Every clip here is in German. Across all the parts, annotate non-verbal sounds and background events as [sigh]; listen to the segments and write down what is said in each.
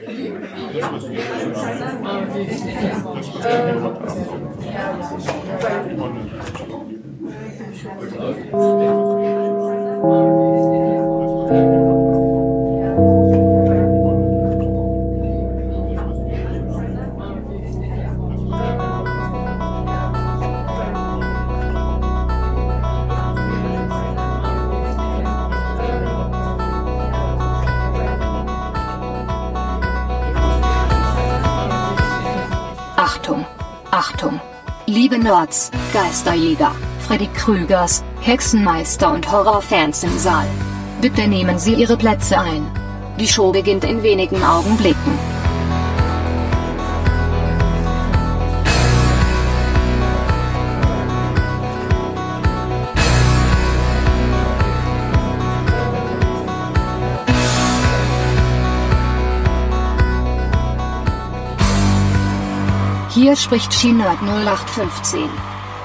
Achtung, Nerds, Geisterjäger, Freddy Krügers, Hexenmeister und Horrorfans im Saal. Bitte nehmen Sie Ihre Plätze ein. Die Show beginnt in wenigen Augenblicken. Hier spricht Shinerd 0815.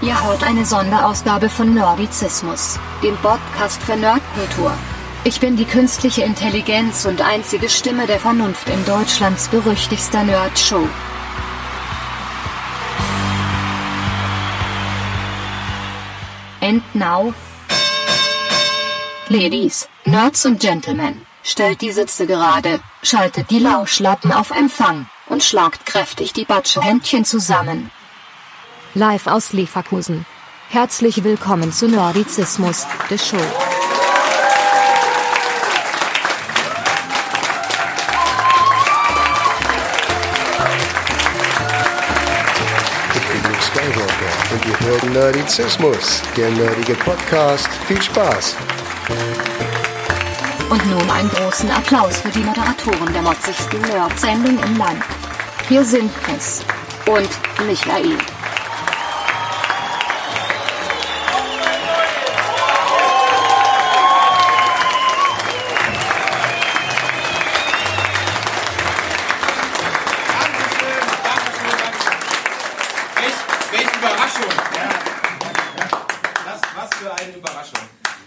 Ihr hört eine Sonderausgabe von Nerdizismus, dem Podcast für Nerdkultur. Ich bin die künstliche Intelligenz und einzige Stimme der Vernunft in Deutschlands berüchtigster Nerdshow. And now, Ladies, Nerds und Gentlemen, stellt die Sitze gerade, schaltet die Lauschlappen auf Empfang und schlagt kräftig die Batschehändchen zusammen. Live aus Leverkusen. Herzlich willkommen zu Nerdizismus, der Show. Ich bin Luke Skywalker und ihr hört Nerdizismus, der nerdige Podcast. Viel Spaß! Und nun einen großen Applaus für die Moderatoren der motzigsten Nerd-Sendung im Land. Hier sind Chris und Michael. Dankeschön, Dankeschön, Dankeschön. Welch, welche Überraschung. Ja. Das, was für eine Überraschung.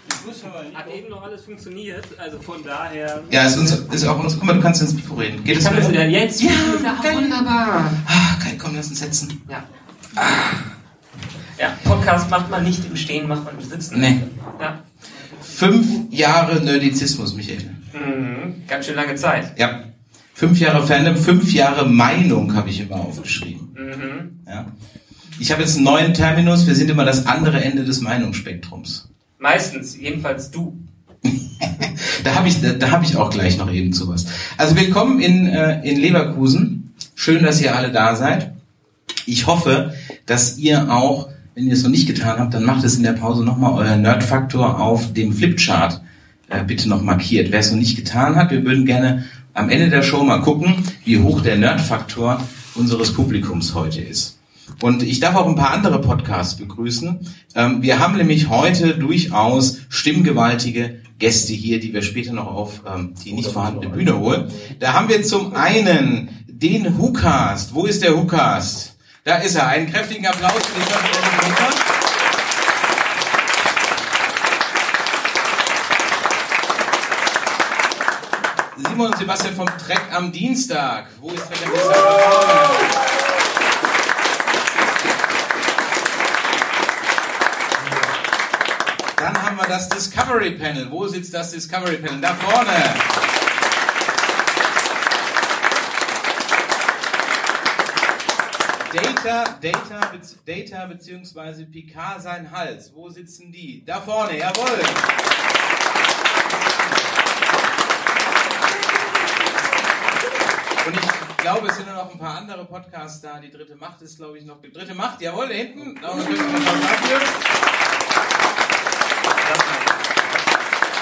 Ich muss schon mal Hat eben noch alles funktioniert, also von daher. ja, ist, uns, ist auch uns. Guck mal, du kannst ins Reden. Geht Ich das wieder? jetzt. Ja, ja, wunderbar. Ah, komm, lass uns setzen. Ja. Ja, Podcast macht man nicht im Stehen, macht man im Sitzen. Nee. Ja. Fünf Jahre Nerdizismus, Michael. Mhm. Ganz schön lange Zeit. Ja. Fünf Jahre Fandom, fünf Jahre Meinung habe ich immer aufgeschrieben. Mhm. Ja. Ich habe jetzt einen neuen Terminus. Wir sind immer das andere Ende des Meinungsspektrums. Meistens, jedenfalls du. [laughs] Da habe ich, da, da habe ich auch gleich noch eben zu was. Also willkommen in, äh, in Leverkusen. Schön, dass ihr alle da seid. Ich hoffe, dass ihr auch, wenn ihr es noch nicht getan habt, dann macht es in der Pause nochmal euer Nerdfaktor auf dem Flipchart äh, bitte noch markiert. Wer es noch nicht getan hat, wir würden gerne am Ende der Show mal gucken, wie hoch der Nerdfaktor unseres Publikums heute ist. Und ich darf auch ein paar andere Podcasts begrüßen. Ähm, wir haben nämlich heute durchaus stimmgewaltige Gäste hier, die wir später noch auf ähm, die nicht vorhandene Bühne holen. Da haben wir zum einen den Hookast. Wo ist der Hookast? Da ist er. Einen kräftigen Applaus für den Hookast. Simon und Sebastian vom Trek am Dienstag. Wo ist Trek am Dienstag? Dann haben wir das Discovery Panel. Wo sitzt das Discovery Panel? Da vorne. Data, Data, Data beziehungsweise Picard sein Hals. Wo sitzen die? Da vorne, jawohl. Und ich glaube, es sind noch ein paar andere Podcasts da. Die dritte Macht ist, glaube ich, noch. Die dritte Macht, jawohl, hinten. Da noch ein Applaus dafür.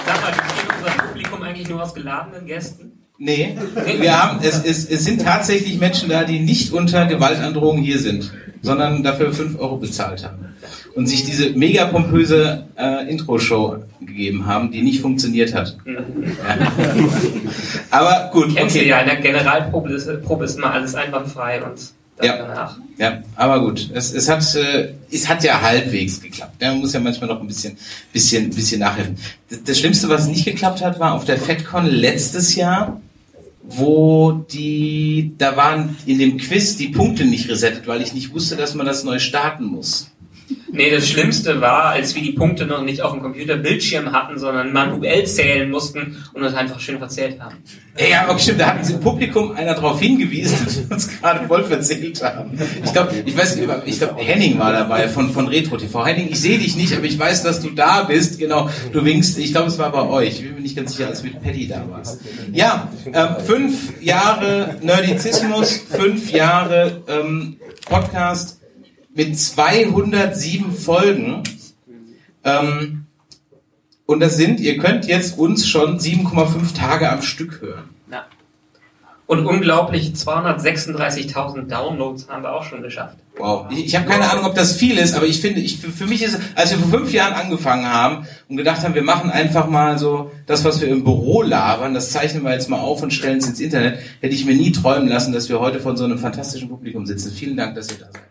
Sag mal, besteht unser Publikum eigentlich nur aus geladenen Gästen? Nee, wir haben, es, es, es sind tatsächlich Menschen da, die nicht unter Gewaltandrohung hier sind, sondern dafür 5 Euro bezahlt haben. Und sich diese mega pompöse äh, Intro-Show gegeben haben, die nicht funktioniert hat. Ja. [laughs] Aber gut, Kennst du okay. ja, in der Generalprobe ist, Probe ist immer alles einwandfrei und Ja. danach. Ja, aber gut. Es, es, hat, äh, es hat ja halbwegs geklappt. Ja, man muss ja manchmal noch ein bisschen, bisschen, bisschen nachhelfen. Das, das Schlimmste, was nicht geklappt hat, war auf der FedCon letztes Jahr, wo die, da waren in dem Quiz die Punkte nicht resettet, weil ich nicht wusste, dass man das neu starten muss. Nee, das Schlimmste war, als wir die Punkte noch nicht auf dem Computerbildschirm hatten, sondern manuell zählen mussten und uns einfach schön verzählt haben. Ja, aber stimmt, da hatten sie im Publikum einer darauf hingewiesen, [laughs] dass wir uns gerade voll verzählt haben. Ich glaube, ich weiß ich glaube, Henning war dabei von, von Retro TV. Henning, ich sehe dich nicht, aber ich weiß, dass du da bist. Genau, du winkst. Ich glaube, es war bei euch. Ich bin mir nicht ganz sicher, als mit Patty da warst. Ja, ähm, fünf Jahre Nerdizismus, fünf Jahre ähm, Podcast mit 207 Folgen. Ähm, und das sind, ihr könnt jetzt uns schon 7,5 Tage am Stück hören. Ja. Und unglaublich 236.000 Downloads haben wir auch schon geschafft. Wow. Ich, ich habe keine Ahnung, ob das viel ist, aber ich finde, ich, für, für mich ist, als wir vor fünf Jahren angefangen haben und gedacht haben, wir machen einfach mal so das, was wir im Büro labern, das zeichnen wir jetzt mal auf und stellen es ins Internet, hätte ich mir nie träumen lassen, dass wir heute von so einem fantastischen Publikum sitzen. Vielen Dank, dass ihr da seid.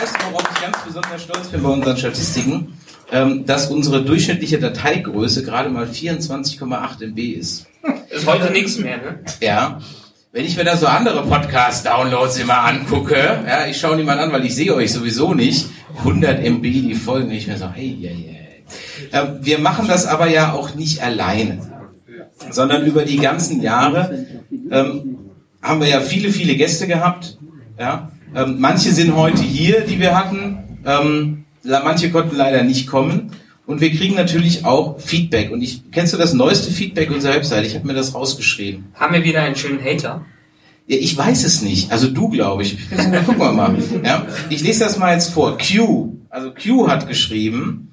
Weißt du, worauf ich ganz besonders stolz bin bei unseren Statistiken? Ähm, dass unsere durchschnittliche Dateigröße gerade mal 24,8 MB ist. Ist heute nichts mehr, ne? Ja. Wenn ich mir da so andere Podcast-Downloads immer angucke, ja, ich schaue die mal an, weil ich sehe euch sowieso nicht, 100 MB die Folgen, ich mir so, hey, hey. Ähm, wir machen das aber ja auch nicht alleine, sondern über die ganzen Jahre ähm, haben wir ja viele, viele Gäste gehabt. Ja? Ähm, manche sind heute hier, die wir hatten. Ähm, manche konnten leider nicht kommen. Und wir kriegen natürlich auch Feedback. Und ich kennst du das neueste Feedback unserer Website? Ich habe mir das rausgeschrieben. Haben wir wieder einen schönen Hater? Ja, ich weiß es nicht. Also du, glaube ich. [laughs] Gucken wir mal. Ja? Ich lese das mal jetzt vor. Q. Also Q hat geschrieben,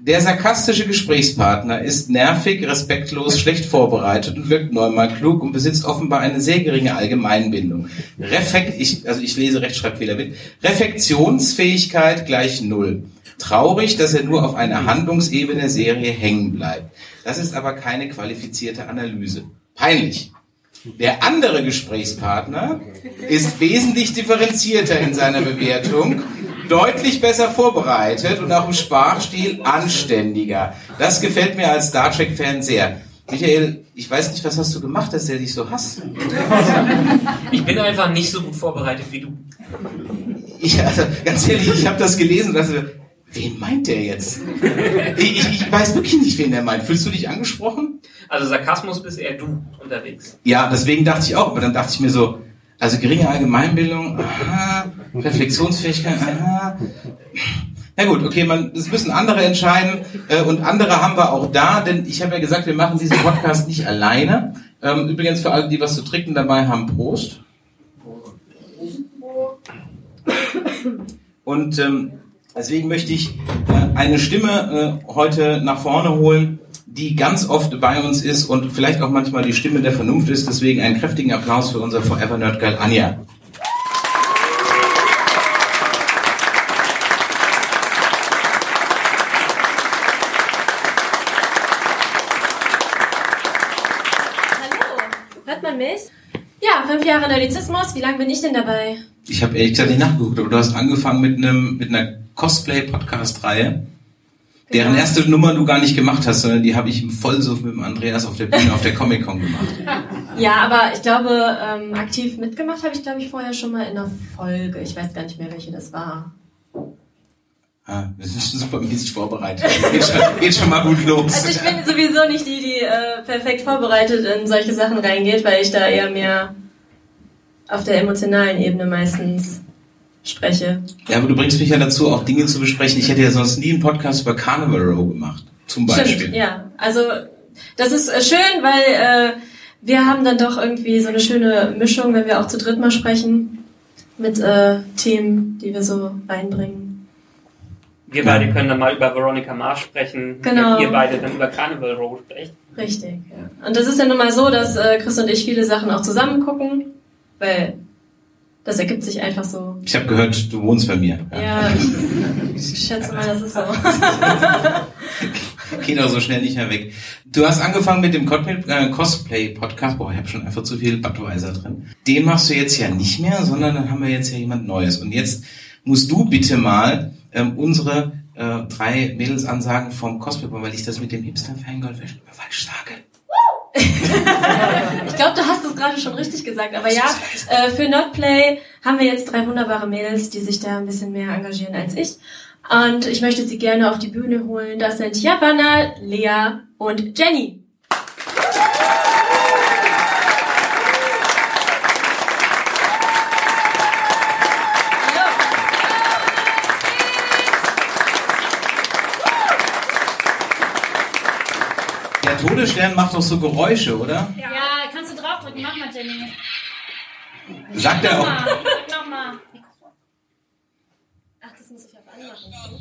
der sarkastische Gesprächspartner ist nervig, respektlos, schlecht vorbereitet und wirkt neunmal klug und besitzt offenbar eine sehr geringe Allgemeinbildung. Refekt, ich, also ich lese Rechtschreibfehler mit. Refektionsfähigkeit gleich null. Traurig, dass er nur auf einer Handlungsebene Serie hängen bleibt. Das ist aber keine qualifizierte Analyse. Peinlich. Der andere Gesprächspartner ist wesentlich differenzierter in seiner Bewertung, deutlich besser vorbereitet und auch im Sprachstil anständiger. Das gefällt mir als Star Trek-Fan sehr. Michael, ich weiß nicht, was hast du gemacht, dass er dich so hasst? [laughs] Ich bin einfach nicht so gut vorbereitet wie du. Ich, also, ganz ehrlich, ich habe das gelesen und dachte, wen meint der jetzt? Ich, ich, ich weiß wirklich nicht, wen der meint. Fühlst du dich angesprochen? Also Sarkasmus bist eher du unterwegs. Ja, deswegen dachte ich auch, aber dann dachte ich mir so, also geringe Allgemeinbildung, aha, Reflexionsfähigkeit, [laughs] aha. Na gut, okay, man, das müssen andere entscheiden äh, und andere haben wir auch da, denn ich habe ja gesagt, wir machen diesen Podcast nicht alleine. Ähm, übrigens für alle, die was zu trinken dabei haben, Prost. Und ähm, deswegen möchte ich äh, eine Stimme äh, heute nach vorne holen, die ganz oft bei uns ist und vielleicht auch manchmal die Stimme der Vernunft ist. Deswegen einen kräftigen Applaus für unser Forever Nerd Girl Anja. Hallo, hört man mich? Ja, fünf Jahre Nerdizismus, wie lange bin ich denn dabei? Ich habe ehrlich gesagt nicht nachgeguckt, aber du hast angefangen mit einem mit einer Cosplay-Podcast-Reihe, deren Genau. erste Nummer du gar nicht gemacht hast, sondern die habe ich im Vollsuff mit dem Andreas auf der Bühne auf der Comic-Con gemacht. [laughs] Ja, aber ich glaube, ähm, aktiv mitgemacht habe ich, glaube ich, vorher schon mal in einer Folge. Ich weiß gar nicht mehr, welche das war. Ah, wir sind super mäßig vorbereitet. Geht schon, geht schon mal gut los. Also ich bin sowieso nicht die, die äh, perfekt vorbereitet in solche Sachen reingeht, weil ich da eher mehr auf der emotionalen Ebene meistens spreche. Ja, aber du bringst mich ja dazu, auch Dinge zu besprechen. Ich hätte ja sonst nie einen Podcast über Carnival Row gemacht. Zum Beispiel. Stimmt, ja. Also das ist äh, schön, weil äh, wir haben dann doch irgendwie so eine schöne Mischung, wenn wir auch zu dritt mal sprechen, mit äh, Themen, die wir so reinbringen. Wir beide können dann mal über Veronica Mars sprechen. Genau. Ihr beide dann über Carnival Row sprechen. Richtig, ja. Und das ist ja nun mal so, dass äh, Chris und ich viele Sachen auch zusammen gucken, weil das ergibt sich einfach so. Ich habe gehört, du wohnst bei mir. Ja, ich, ich schätze mal, das ist so. [laughs] Geh doch so schnell nicht mehr weg. Du hast angefangen mit dem Cosplay- äh, Cosplay-Podcast. Boah, ich habe schon einfach zu viel Budweiser drin. Den machst du jetzt ja nicht mehr, sondern dann haben wir jetzt ja jemand Neues. Und jetzt musst du bitte mal ähm, unsere äh, drei Mädelsansagen vom Cosplay, weil ich das mit dem Hipster-Fangirl falsch sage. [laughs] Ich glaube, du hast es gerade schon richtig gesagt, aber ja, äh, für Nerdplay haben wir jetzt drei wunderbare Mädels, die sich da ein bisschen mehr engagieren als ich. Und ich möchte sie gerne auf die Bühne holen. Das sind Javanna, Lea und Jenny. Der Todesstern macht doch so Geräusche, oder? Ja, kannst du draufdrücken. Mach mal, Jenny. Sagt er auch. Nochmal. Nochmal. Ach, das muss ich auf anmachen.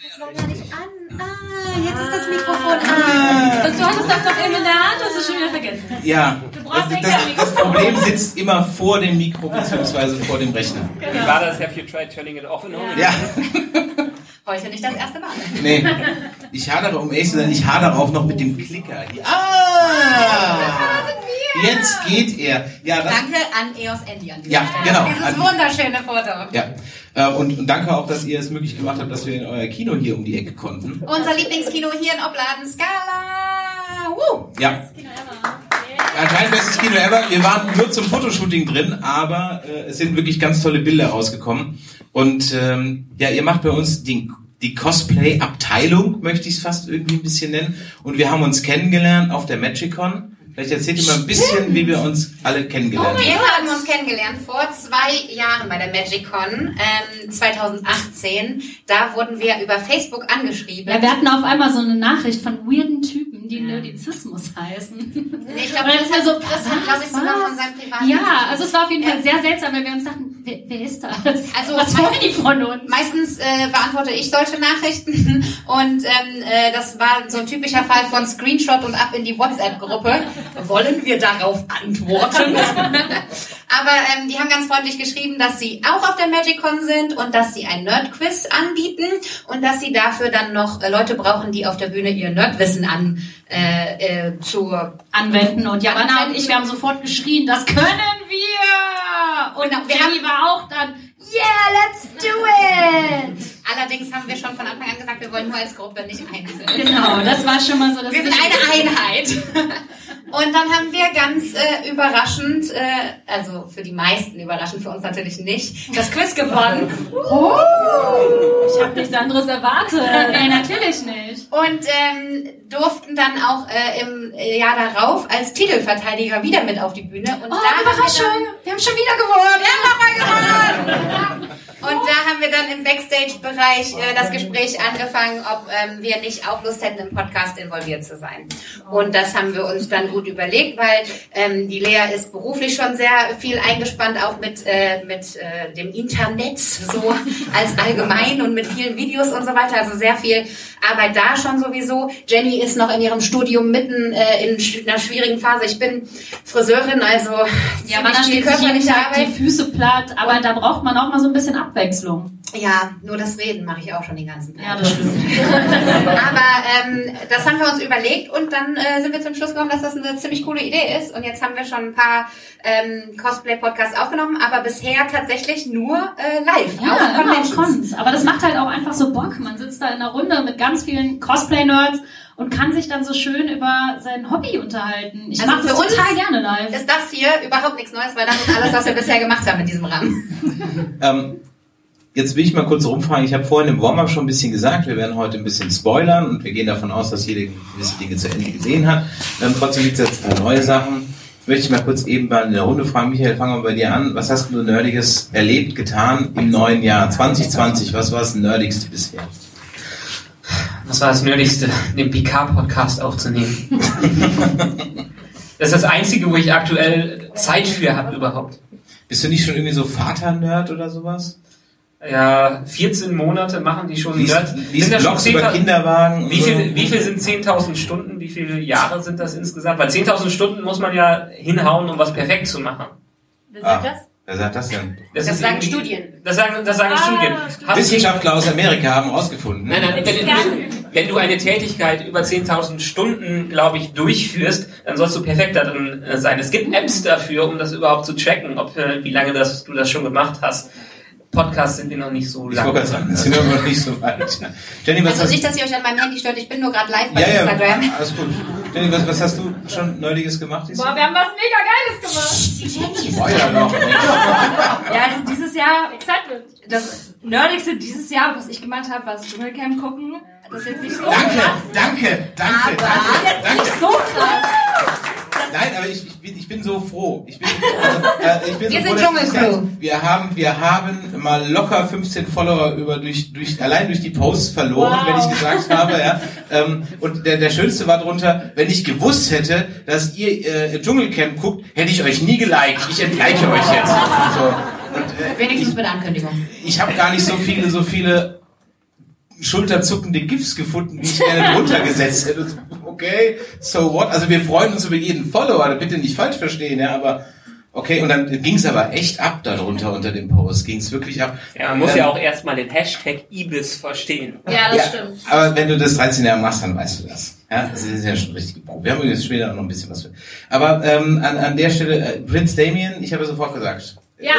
Das war gar nicht an. Ah, jetzt ist das Mikrofon an. Das, du hattest das doch eben in der Hand, hast du schon wieder vergessen. Ja, brauchst das, ein das, Mikrofon. das Problem sitzt immer vor dem Mikro beziehungsweise vor dem Rechner. Wie war das? Have you tried turning it off and on? Ja, [laughs] [laughs] Heute nicht das erste Mal. [laughs] nee. Ich hadere, um ehrlich zu sein, ich hadere auch noch mit dem Klicker. hier. Ah! Jetzt geht er. Ja, Danke an EOS Andy an Ja, Stelle. genau. Dieses An- wunderschöne Foto. ja. Äh, Und, und danke auch, dass ihr es möglich gemacht habt, dass wir in euer Kino hier um die Ecke konnten. Unser Lieblingskino hier in Obladen, Scala. Woo. Ja. Anscheinend bestes Kino ever. Wir waren nur zum Fotoshooting drin, aber äh, es sind wirklich ganz tolle Bilder rausgekommen. Und ähm, ja, ihr macht bei uns die, die Cosplay-Abteilung, möchte ich es fast irgendwie ein bisschen nennen. Und wir haben uns kennengelernt auf der Magicon. Vielleicht erzählt ihr mal ein bisschen, wie wir uns alle kennengelernt haben. Wir haben uns kennengelernt vor zwei Jahren bei der MagicCon ähm, 2018. Da wurden wir über Facebook angeschrieben. Ja, wir hatten auf einmal so eine Nachricht von weirden Typen, die Nerdizismus heißen. Nee, ich glaube, das hat, so, das hat glaube ich, sogar von seinem privaten Ja, also es war auf jeden Fall Ja. sehr seltsam, weil wir uns dachten, wer, wer ist das? Also was wollen die von uns? Meistens äh, beantworte ich solche Nachrichten [laughs] und ähm, äh, das war so ein typischer Fall von Screenshot und ab in die WhatsApp-Gruppe. Wollen wir darauf antworten? [laughs] Aber ähm, die haben ganz freundlich geschrieben, dass sie auch auf der MagicCon sind und dass sie ein Nerd-Quiz anbieten und dass sie dafür dann noch äh, Leute brauchen, die auf der Bühne ihr Nerdwissen an äh, äh, zu Anwenden und Javana und ich, wir haben sofort geschrien, das können wir! Und Genau, Jenny war auch dann, yeah, let's do it! Allerdings haben wir schon von Anfang an gesagt, wir wollen nur als Gruppe, nicht einzeln. Genau, das war schon mal so das Wir sind eine Einheit. Und dann haben wir ganz äh, überraschend, äh, also für die meisten überraschend, für uns natürlich nicht, das Quiz gewonnen. [laughs] Ich habe nichts anderes erwartet. Nee, natürlich nicht. Und ähm, durften dann auch äh, im äh, Jahr darauf als Titelverteidiger wieder mit auf die Bühne. Und Oh, da Überraschung! Wir haben schon wieder gewonnen! Haben wir nochmal gewonnen! [laughs] Und da haben wir dann im Backstage-Bereich äh, das Gespräch angefangen, ob ähm, wir nicht auch Lust hätten, im Podcast involviert zu sein. Und das haben wir uns dann gut überlegt, weil ähm, die Lea ist beruflich schon sehr viel eingespannt, auch mit, äh, mit äh, dem Internet, so als allgemein und mit vielen Videos und so weiter. Also sehr viel Arbeit da schon sowieso. Jenny ist noch in ihrem Studium mitten äh, in einer schwierigen Phase. Ich bin Friseurin, also Ja, man sich jeden körperliche Tag die Arbeit. Füße platt, aber da braucht man auch mal so ein bisschen Abwechslung. Ja, nur das Reden mache ich auch schon den ganzen Tag. Ja, das stimmt. [laughs] Aber ähm, das haben wir uns überlegt und dann äh, sind wir zum Schluss gekommen, dass das eine ziemlich coole Idee ist. Und jetzt haben wir schon ein paar ähm, Cosplay-Podcasts aufgenommen, aber bisher tatsächlich nur äh, live Ja, auf immer auf. Cons. Aber das macht halt auch einfach so Bock. Man sitzt da in einer Runde mit ganz vielen Cosplay-Nerds und kann sich dann so schön über sein Hobby unterhalten. Ich Also mache das für uns total gerne live. Ist das hier überhaupt nichts Neues, weil das ist alles, was wir bisher gemacht haben in diesem Rahmen. [laughs] Ähm, jetzt will ich mal kurz rumfragen. Ich habe vorhin im Warm-up schon ein bisschen gesagt, wir werden heute ein bisschen spoilern und wir gehen davon aus, dass jeder gewisse Dinge zu Ende gesehen hat. Ähm, trotzdem gibt es jetzt ein paar neue Sachen. Möchte ich mal kurz eben mal in der Runde fragen. Michael, fangen wir bei dir an. Was hast du Nerdiges erlebt, getan im neuen Jahr 2020? Was war das Nerdigste bisher? Was war das Nerdigste, den PK-Podcast aufzunehmen? das ist das Einzige, wo ich aktuell Zeit für habe überhaupt. Bist du nicht schon irgendwie so Vater-Nerd oder sowas? Ja, 14 Monate machen die schon. Liest, Nerd- liest sind das schon Blogs über 10.000 Kinderwagen? und Wie so? viel, wie viel sind 10.000 Stunden? Wie viele Jahre sind das insgesamt? Weil 10.000 Stunden muss man ja hinhauen, um was perfekt zu machen. Wer Ah, sagt das? wer sagt das denn? Das ist sagen Studien. Das sagen, das sagen Ah, Studien. Du- Wissenschaftler aus Amerika haben herausgefunden. Nein, nein, wenn, wenn, wenn du eine Tätigkeit über 10.000 Stunden, glaube ich, durchführst, dann sollst du perfekt darin äh, sein. Es gibt Apps dafür, um das überhaupt zu tracken, ob, äh, wie lange das, du das schon gemacht hast. Podcast sind wir noch nicht so Ich lang. wollte gerade sagen, das sind wir noch nicht so weit. Jenny, was Also hast nicht, dass ihr euch an meinem Handy stört, ich bin nur gerade live bei ja, ja, Instagram. alles gut. Jenny, was, was hast du schon Neuliges gemacht? Boah, wir haben was mega Geiles gemacht. Die Jenny ist ja, noch. [laughs] Ja, also dieses Jahr, das Nerdigste dieses Jahr, was ich gemacht habe, war das Dschungelcamp gucken. Das ist jetzt nicht so Danke, krass. danke, danke, Aber- danke, danke. Nicht so krass. Nein, aber ich, ich, bin, ich bin so froh. Ich bin, also, äh, ich bin Wir so sind Dschungelcrew. das- Wir haben, wir haben mal locker 15 Follower über durch, durch allein durch die Posts verloren, Wow. wenn ich gesagt habe. Ja. Ähm, und der, der schönste war drunter, wenn ich gewusst hätte, dass ihr äh, Dschungelcamp guckt, hätte ich euch nie geliked. Ich entlike euch jetzt. So. Und, äh, Wenigstens mit Ankündigung. ich habe gar nicht so viele, so viele schulterzuckende GIFs gefunden, wie ich gerne drunter gesetzt hätte. Okay, so what? Also wir freuen uns über jeden Follower, bitte nicht falsch verstehen, ja, aber okay, und dann ging's aber echt ab darunter unter dem Post, ging's wirklich ab. Ja, man muss Ähm, ja auch erstmal den Hashtag Ibis verstehen. Ja, das ja, stimmt. Aber wenn du das 13 Jahre machst, dann weißt du das. Ja, das ist ja schon richtig Probe. Wir haben übrigens später noch ein bisschen was für. Aber ähm, an, an der Stelle, äh, Prinz Damien, ich habe sofort gesagt. Ja.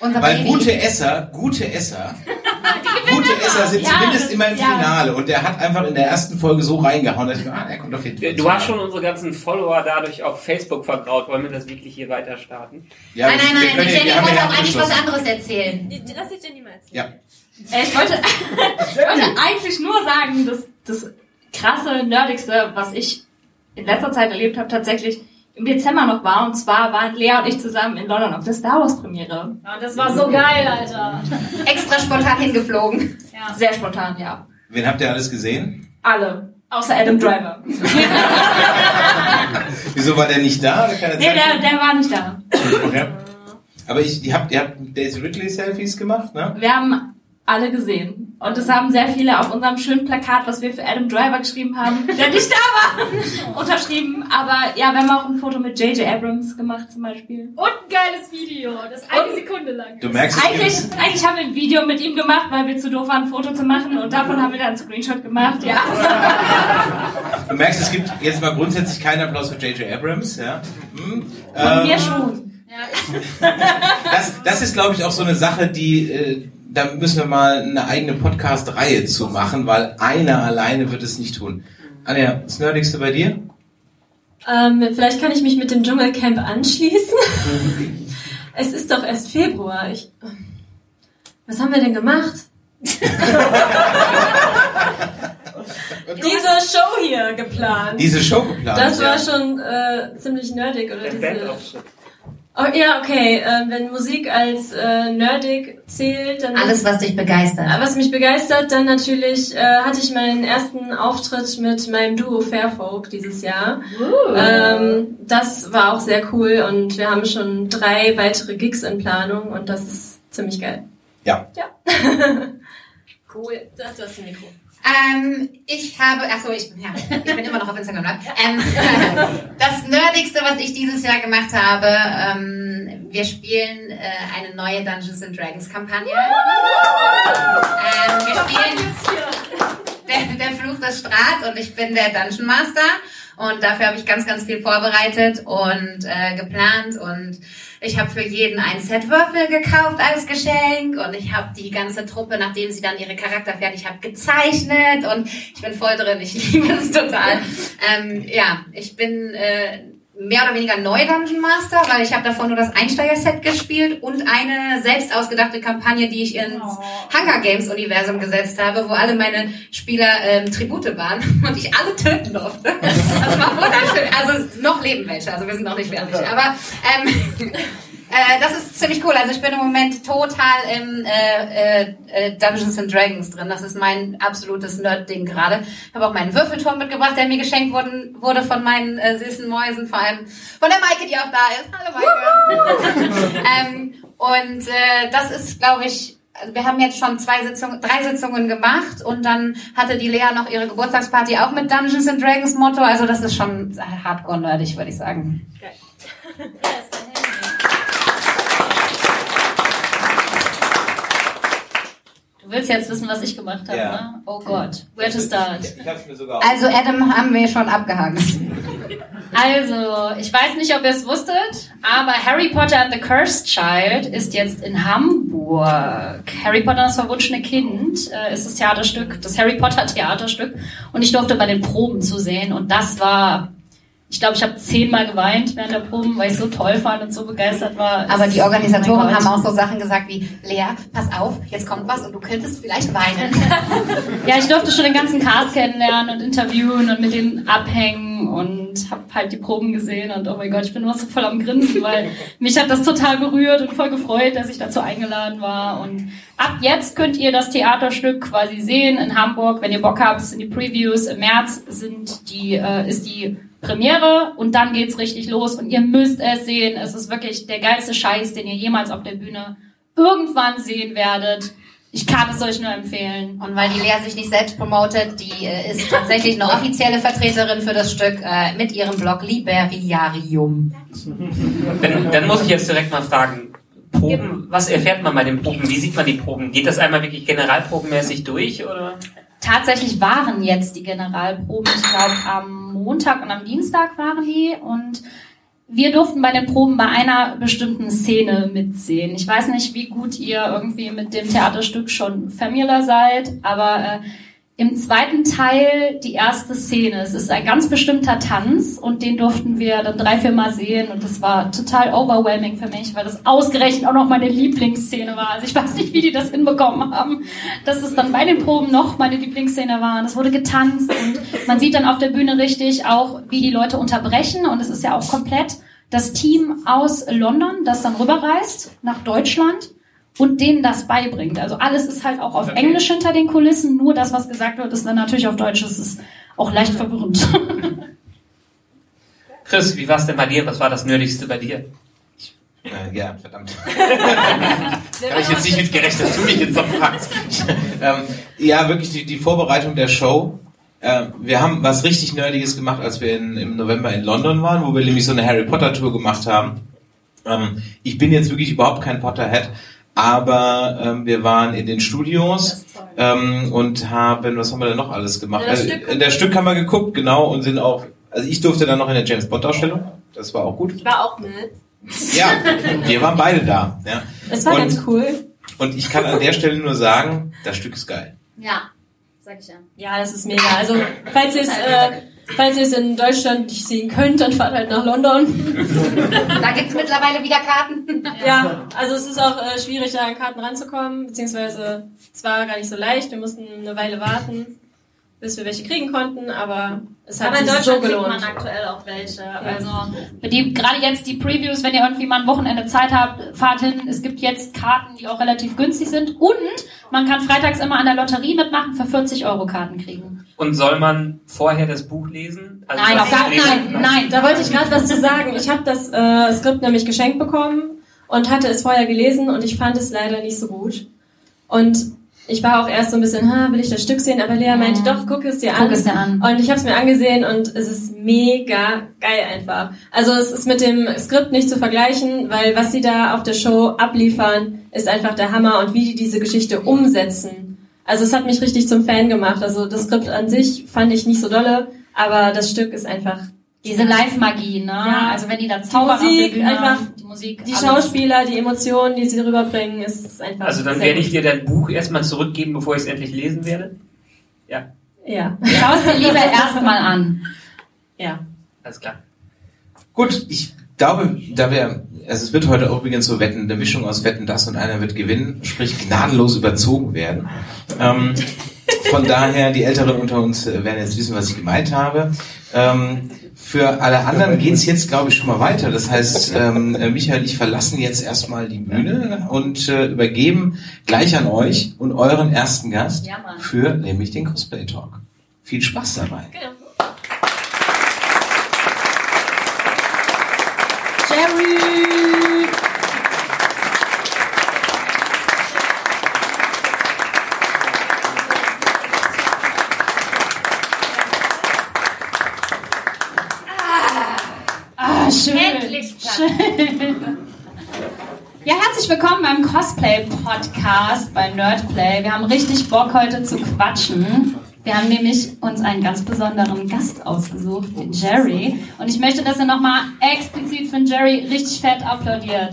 Unser Weil Baby. gute Esser, gute Esser, gute Esser sind Ja, zumindest das- immer im ja. Finale. Und der hat einfach in der ersten Folge so reingehauen, dass ich mir, ah, der kommt auf jeden Fall. Du hast schon unsere ganzen Follower dadurch auf Facebook vertraut. Wollen wir das wirklich hier weiter starten? Ja, nein, nein, nein, Jenny wollte auch eigentlich was anderes erzählen. Lass ich Jenny mal erzählen. Ja. Äh, Ich wollte, ich wollte eigentlich nur sagen, dass das krasse, nerdigste, was ich in letzter Zeit erlebt habe, tatsächlich im Dezember noch war. Und zwar waren Lea und ich zusammen in London auf der Star Wars Premiere. Ja, das war so geil, Alter. [laughs] Extra spontan hingeflogen. Ja. Sehr spontan, ja. Wen habt ihr alles gesehen? Alle. Außer Adam Driver. [laughs] Wieso war der nicht da? Oder keine Nee, der, der war nicht da. Okay. Aber ich, ihr habt, ihr habt Daisy Ridley Selfies gemacht, ne? Wir haben alle gesehen. Und es haben sehr viele auf unserem schönen Plakat, was wir für Adam Driver geschrieben haben, [laughs] der nicht da war, [laughs] unterschrieben. Aber ja, wir haben auch ein Foto mit J.J. Abrams gemacht zum Beispiel. Und ein geiles Video, das eine Sekunde lang Du merkst es Eigentlich, eigentlich haben wir ein Video mit ihm gemacht, weil wir zu doof waren, ein Foto zu machen. Und davon haben wir dann einen Screenshot gemacht, ja. Du merkst, es gibt jetzt mal grundsätzlich keinen Applaus für J.J. Abrams, ja. Hm. Von Ähm, mir schon. [laughs] das, das ist, glaube ich, auch so eine Sache, die, äh, da müssen wir mal eine eigene Podcast-Reihe zu machen, weil einer alleine wird es nicht tun. Anja, das Nerdigste bei dir? Ähm, vielleicht kann ich mich mit dem Dschungelcamp anschließen. [laughs] es ist doch erst Februar. Ich, was haben wir denn gemacht? [laughs] Diese Show hier geplant. Diese Show geplant. Das war ja. schon äh, ziemlich nerdig, oder? Diese. Oh, ja, okay. Äh, wenn Musik als äh, nerdig zählt, dann Alles, was dich begeistert. was mich begeistert, dann natürlich äh, hatte ich meinen ersten Auftritt mit meinem Duo Fairfolk dieses Jahr. Ähm, das war auch sehr cool und wir haben schon drei weitere Gigs in Planung und das ist ziemlich geil. Ja. Ja. [laughs] cool. Das, das ist ein Mikro. Ähm, ich habe, ach so, ich, ja, ich bin [laughs] immer noch auf Instagram live. Ähm, [laughs] das Nerdigste, was ich dieses Jahr gemacht habe, ähm, wir spielen äh, eine neue Dungeons and Dragons Kampagne. Ähm, wir spielen der, der Fluch des Strahls und ich bin der Dungeon Master. Und dafür habe ich ganz, ganz viel vorbereitet und äh, geplant. Und ich habe für jeden ein Set Würfel gekauft als Geschenk. Und ich habe die ganze Truppe, nachdem sie dann ihre Charakter fertig hat, gezeichnet. Und ich bin voll drin, ich [laughs] liebe es total. Ähm, ja, ich bin äh, mehr oder weniger neu Dungeon Master, weil ich habe davor nur das Einsteiger-Set gespielt und eine selbst ausgedachte Kampagne, die ich ins Hunger Games Universum gesetzt habe, wo alle meine Spieler ähm, Tribute waren [laughs] und ich alle töten durfte. Das war wunderschön. Also noch leben welche, also wir sind noch nicht fertig. Aber ähm, [laughs] äh, das ist ziemlich cool. Also ich bin im Moment total im äh, äh, äh, Dungeons and Dragons drin. Das ist mein absolutes Nerd-Ding gerade. Ich habe auch meinen Würfelturm mitgebracht, der mir geschenkt worden, wurde von meinen äh, süßen Mäusen, vor allem von der Maike, die auch da ist. Hallo Maike. [laughs] ähm, und äh, das ist, glaube ich, also wir haben jetzt schon zwei Sitzungen, drei Sitzungen gemacht und dann hatte die Lea noch ihre Geburtstagsparty auch mit Dungeons and Dragons Motto. Also das ist schon hardcore nerdig, würde ich sagen. Du [laughs] willst jetzt wissen, was ich gemacht habe, Ja. ne? Oh Gott, where to start? Ich hab's mir sogar Also Adam haben wir schon abgehakt. Also, ich weiß nicht, ob ihr es wusstet, aber Harry Potter and the Cursed Child ist jetzt in Hamburg. Harry Potter und das verwunschene Kind äh, ist das Theaterstück, das Harry Potter Theaterstück. Und ich durfte bei den Proben zu sehen und das war, ich glaube, ich habe zehnmal geweint während der Proben, weil ich so toll fand und so begeistert war. Aber die Organisatoren oh mein haben auch so Sachen gesagt wie, Lea, pass auf, jetzt kommt was und du könntest vielleicht weinen. [laughs] Ja, ich durfte schon den ganzen Cast kennenlernen und interviewen und mit denen abhängen und habe halt die Proben gesehen und oh mein Gott, ich bin nur so voll am Grinsen, weil [laughs] mich hat das total berührt und voll gefreut, dass ich dazu eingeladen war und ab jetzt könnt ihr das Theaterstück quasi sehen in Hamburg, wenn ihr Bock habt, sind die Previews im März sind die äh, ist die Premiere und dann geht's richtig los und ihr müsst es sehen. Es ist wirklich der geilste Scheiß, den ihr jemals auf der Bühne irgendwann sehen werdet. Ich kann es euch nur empfehlen. Und weil die Lea sich nicht selbst promotet, die äh, ist tatsächlich eine offizielle Vertreterin für das Stück äh, mit ihrem Blog Liberiarium. Dann, dann muss ich jetzt direkt mal fragen, Proben, was erfährt man bei den Proben? Wie sieht man die Proben? Geht das einmal wirklich generalprobenmäßig durch oder? Tatsächlich waren jetzt die Generalproben, ich glaube am Montag und am Dienstag waren die und wir durften bei den Proben bei einer bestimmten Szene mitsehen. Ich weiß nicht, wie gut ihr irgendwie mit dem Theaterstück schon familiar seid, aber äh, im zweiten Teil die erste Szene. Es ist ein ganz bestimmter Tanz und den durften wir dann drei, vier Mal sehen und das war total overwhelming für mich, weil das ausgerechnet auch noch meine Lieblingsszene war. Also ich weiß nicht, wie die das hinbekommen haben, dass es dann bei den Proben noch meine Lieblingsszene war. Und es wurde getanzt und man sieht dann auf der Bühne richtig auch, wie die Leute unterbrechen und es ist ja auch komplett das Team aus London, das dann rüberreist nach Deutschland und denen das beibringt. Also alles ist halt auch auf Okay. Englisch hinter den Kulissen, nur das, was gesagt wird, ist dann natürlich auf Deutsch. Das ist auch leicht verwirrend. [laughs] Chris, wie war es denn bei dir? Was war das Nötigste bei dir? Äh, ja, verdammt. [laughs] Habe ich jetzt nicht mit gerechnet, dass du mich jetzt noch fragst. [laughs] ähm, ja, wirklich die, die Vorbereitung der Show. Äh, wir haben was richtig Nerdiges gemacht, als wir in, im November in London waren, wo wir nämlich so eine Harry Potter Tour gemacht haben. Ähm, ich bin jetzt wirklich überhaupt kein Potterhead, aber ähm, wir waren in den Studios ähm, und haben, was haben wir denn noch alles gemacht? Ja, das also, Stück in der Stück haben wir geguckt, genau, und sind auch, also ich durfte dann noch in der James Bond Ausstellung. Das war auch gut. Ich war auch mit. Ja, wir waren beide da. Ja. Es war Und- ganz cool. Und ich kann an der Stelle nur sagen, das Stück ist geil. ja, sag ich ja. Ja, das ist mega. Also, falls ihr es äh, falls ihr es in Deutschland nicht sehen könnt, dann fahrt halt nach London. [laughs] Da gibt's mittlerweile wieder Karten. Ja, also es ist auch äh, schwierig, da an Karten ranzukommen, beziehungsweise es war gar nicht so leicht. Wir mussten eine Weile warten, bis wir welche kriegen konnten, aber es hat Aber in sich so Deutschland kriegt gelohnt. man aktuell auch welche. Also die, gerade jetzt die Previews, wenn ihr irgendwie mal ein Wochenende Zeit habt, fahrt hin. Es gibt jetzt Karten, die auch relativ günstig sind. Und man kann freitags immer an der Lotterie mitmachen, für 40 Euro Karten kriegen. Und soll man vorher das Buch lesen? Also Nein, gar, lesen? nein, nein. Da wollte ich gerade was zu sagen. Ich habe das äh, Skript nämlich geschenkt bekommen und hatte es vorher gelesen und ich fand es leider nicht so gut. Und ich war auch erst so ein bisschen, ha, will ich das Stück sehen? Aber Lea meinte, doch, guck es dir an. Guck es dir an. Und ich habe es mir angesehen und es ist mega geil einfach. Also es ist mit dem Skript nicht zu vergleichen, weil was sie da auf der Show abliefern, ist einfach der Hammer und wie die diese Geschichte umsetzen. Also es hat mich richtig zum Fan gemacht. Also das Skript an sich fand ich nicht so dolle, aber das Stück ist einfach Diese Live-Magie, ne? Ja. Also wenn die da zaubern Musik, auf der Bühne, einfach die Musik, Die alles. Schauspieler, die Emotionen, die sie rüberbringen, ist einfach. Also dann werde ich dir dein Buch erstmal zurückgeben, bevor ich es endlich lesen werde. Ja, Ja. Schau es dir lieber erstmal an. Ja. alles klar. Gut, ich glaube, da wir, also es wird heute auch übrigens so Wetten, eine Mischung aus Wetten, das und einer wird gewinnen, sprich gnadenlos überzogen werden. Ähm, von daher, die Älteren unter uns äh, werden jetzt wissen, was ich gemeint habe. Ähm, für alle anderen geht's jetzt, glaube ich, schon mal weiter. Das heißt, ähm, äh, Michael und ich verlassen jetzt erstmal die Bühne und äh, übergeben gleich an euch und euren ersten Gast Ja, für nämlich den Cosplay Talk. Viel Spaß dabei. Jerry! Ah, schön. Endlich schön. Ja, herzlich willkommen beim Cosplay-Podcast bei Nerdplay. Wir haben richtig Bock heute zu quatschen. Wir haben nämlich uns einen ganz besonderen Gast ausgesucht, den Jerry. Und ich möchte, dass ihr nochmal explizit für Jerry richtig fett applaudiert.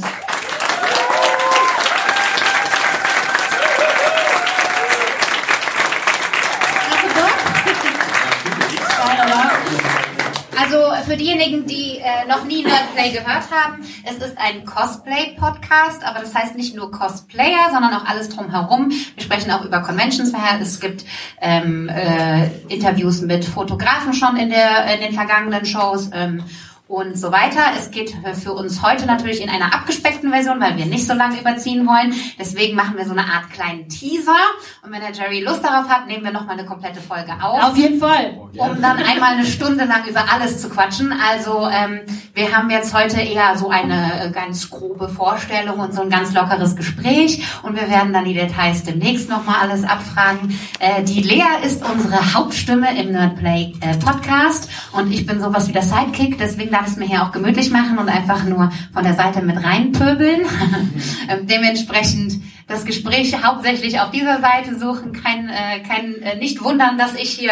Für diejenigen, die äh, noch nie Nerdplay gehört haben, es ist ein Cosplay-Podcast, aber das heißt nicht nur Cosplayer, sondern auch alles drumherum. Wir sprechen auch über Conventions. Es gibt ähm, äh, Interviews mit Fotografen schon in, der, in den vergangenen Shows. Ähm, und so weiter. Es geht für uns heute natürlich in einer abgespeckten Version, weil wir nicht so lange überziehen wollen. Deswegen machen wir so eine Art kleinen Teaser. Und wenn der Jerry Lust darauf hat, nehmen wir nochmal eine komplette Folge auf. Auf jeden Fall. Um dann einmal eine Stunde lang über alles zu quatschen. Also ähm, wir haben jetzt heute eher so eine äh, ganz grobe Vorstellung und so ein ganz lockeres Gespräch. Und wir werden dann die Details demnächst nochmal alles abfragen. Äh, die Lea ist unsere Hauptstimme im Nerdplay äh, Podcast. Und ich bin sowas wie der Sidekick. Deswegen darf es mir hier auch gemütlich machen und einfach nur von der Seite mit reinpöbeln. [laughs] ähm, dementsprechend das Gespräch hauptsächlich auf dieser Seite suchen. Kein, äh, kein äh, nicht wundern, dass ich hier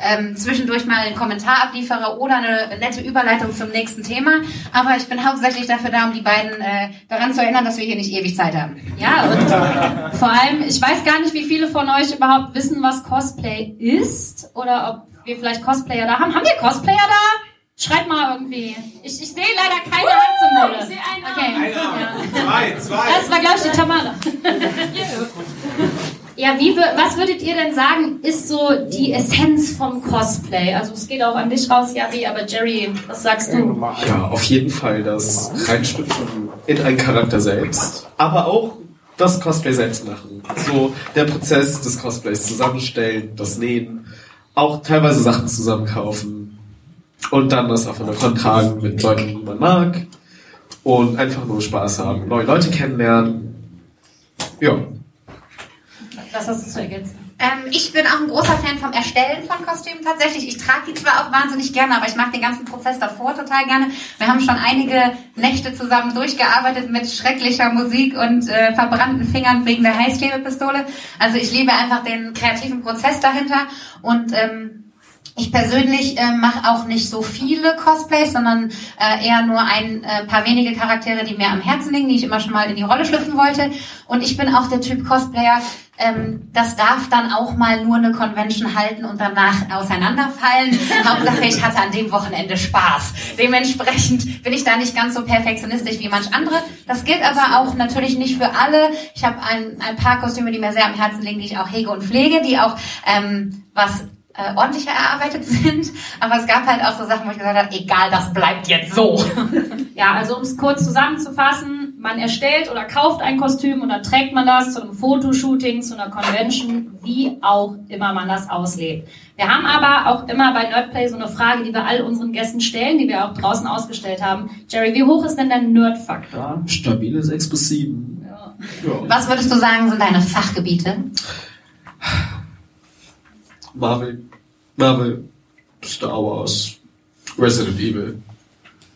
ähm, zwischendurch mal einen Kommentar abliefere oder eine nette Überleitung zum nächsten Thema. Aber ich bin hauptsächlich dafür da, um die beiden äh, daran zu erinnern, dass wir hier nicht ewig Zeit haben. Ja, und [laughs] vor allem, ich weiß gar nicht, wie viele von euch überhaupt wissen, was Cosplay ist oder ob wir vielleicht Cosplayer da haben. Haben wir Cosplayer da? Schreibt mal irgendwie. Ich, ich sehe leider keine Hand zum Mode. Ich sehe einen Okay. Ja. Zwei, zwei. Das war, glaube ich, die Tamara. [laughs] Ja, wie, wür- was würdet ihr denn sagen, ist so die Essenz vom Cosplay? Also es geht auch an dich raus, Javi, aber Jerry, was sagst du? Ja, auf jeden Fall das Reinschlüpfen in einen Charakter selbst, aber auch das Cosplay selbst machen. So der Prozess des Cosplays zusammenstellen, das Nähen, auch teilweise Sachen zusammenkaufen und dann das auf einer Con tragen mit Leuten, die man mag und einfach nur Spaß haben, neue Leute kennenlernen. Ja, Was hast du zu ergänzen? Ähm, ich bin auch ein großer Fan vom Erstellen von Kostümen tatsächlich. Ich trage die zwar auch wahnsinnig gerne, aber ich mag den ganzen Prozess davor total gerne. Wir haben schon einige Nächte zusammen durchgearbeitet mit schrecklicher Musik und äh, verbrannten Fingern wegen der Heißklebepistole. Also ich liebe einfach den kreativen Prozess dahinter und ähm, ich persönlich äh, mache auch nicht so viele Cosplays, sondern äh, eher nur ein äh, paar wenige Charaktere, die mir am Herzen liegen, die ich immer schon mal in die Rolle schlüpfen wollte. Und ich bin auch der Typ Cosplayer, ähm, das darf dann auch mal nur eine Convention halten und danach auseinanderfallen. [laughs] Hauptsache, ich hatte an dem Wochenende Spaß. Dementsprechend bin ich da nicht ganz so perfektionistisch wie manch andere. Das gilt aber auch natürlich nicht für alle. Ich habe ein, ein paar Kostüme, die mir sehr am Herzen liegen, die ich auch hege und pflege, die auch ähm, was äh, ordentlicher erarbeitet [laughs] sind. Aber es gab halt auch so Sachen, wo ich gesagt habe, egal, das bleibt jetzt so. [laughs] Ja, also um es kurz zusammenzufassen, man erstellt oder kauft ein Kostüm und dann trägt man das zu einem Fotoshooting, zu einer Convention, wie auch immer man das auslebt. Wir haben aber auch immer bei Nerdplay so eine Frage, die wir all unseren Gästen stellen, die wir auch draußen ausgestellt haben. Jerry, wie hoch ist denn der Nerd-Faktor? stabile 6 bis 7. Ja. Ja. Was würdest du sagen, sind deine Fachgebiete? Marvel, Marvel, Star Wars, Resident Evil.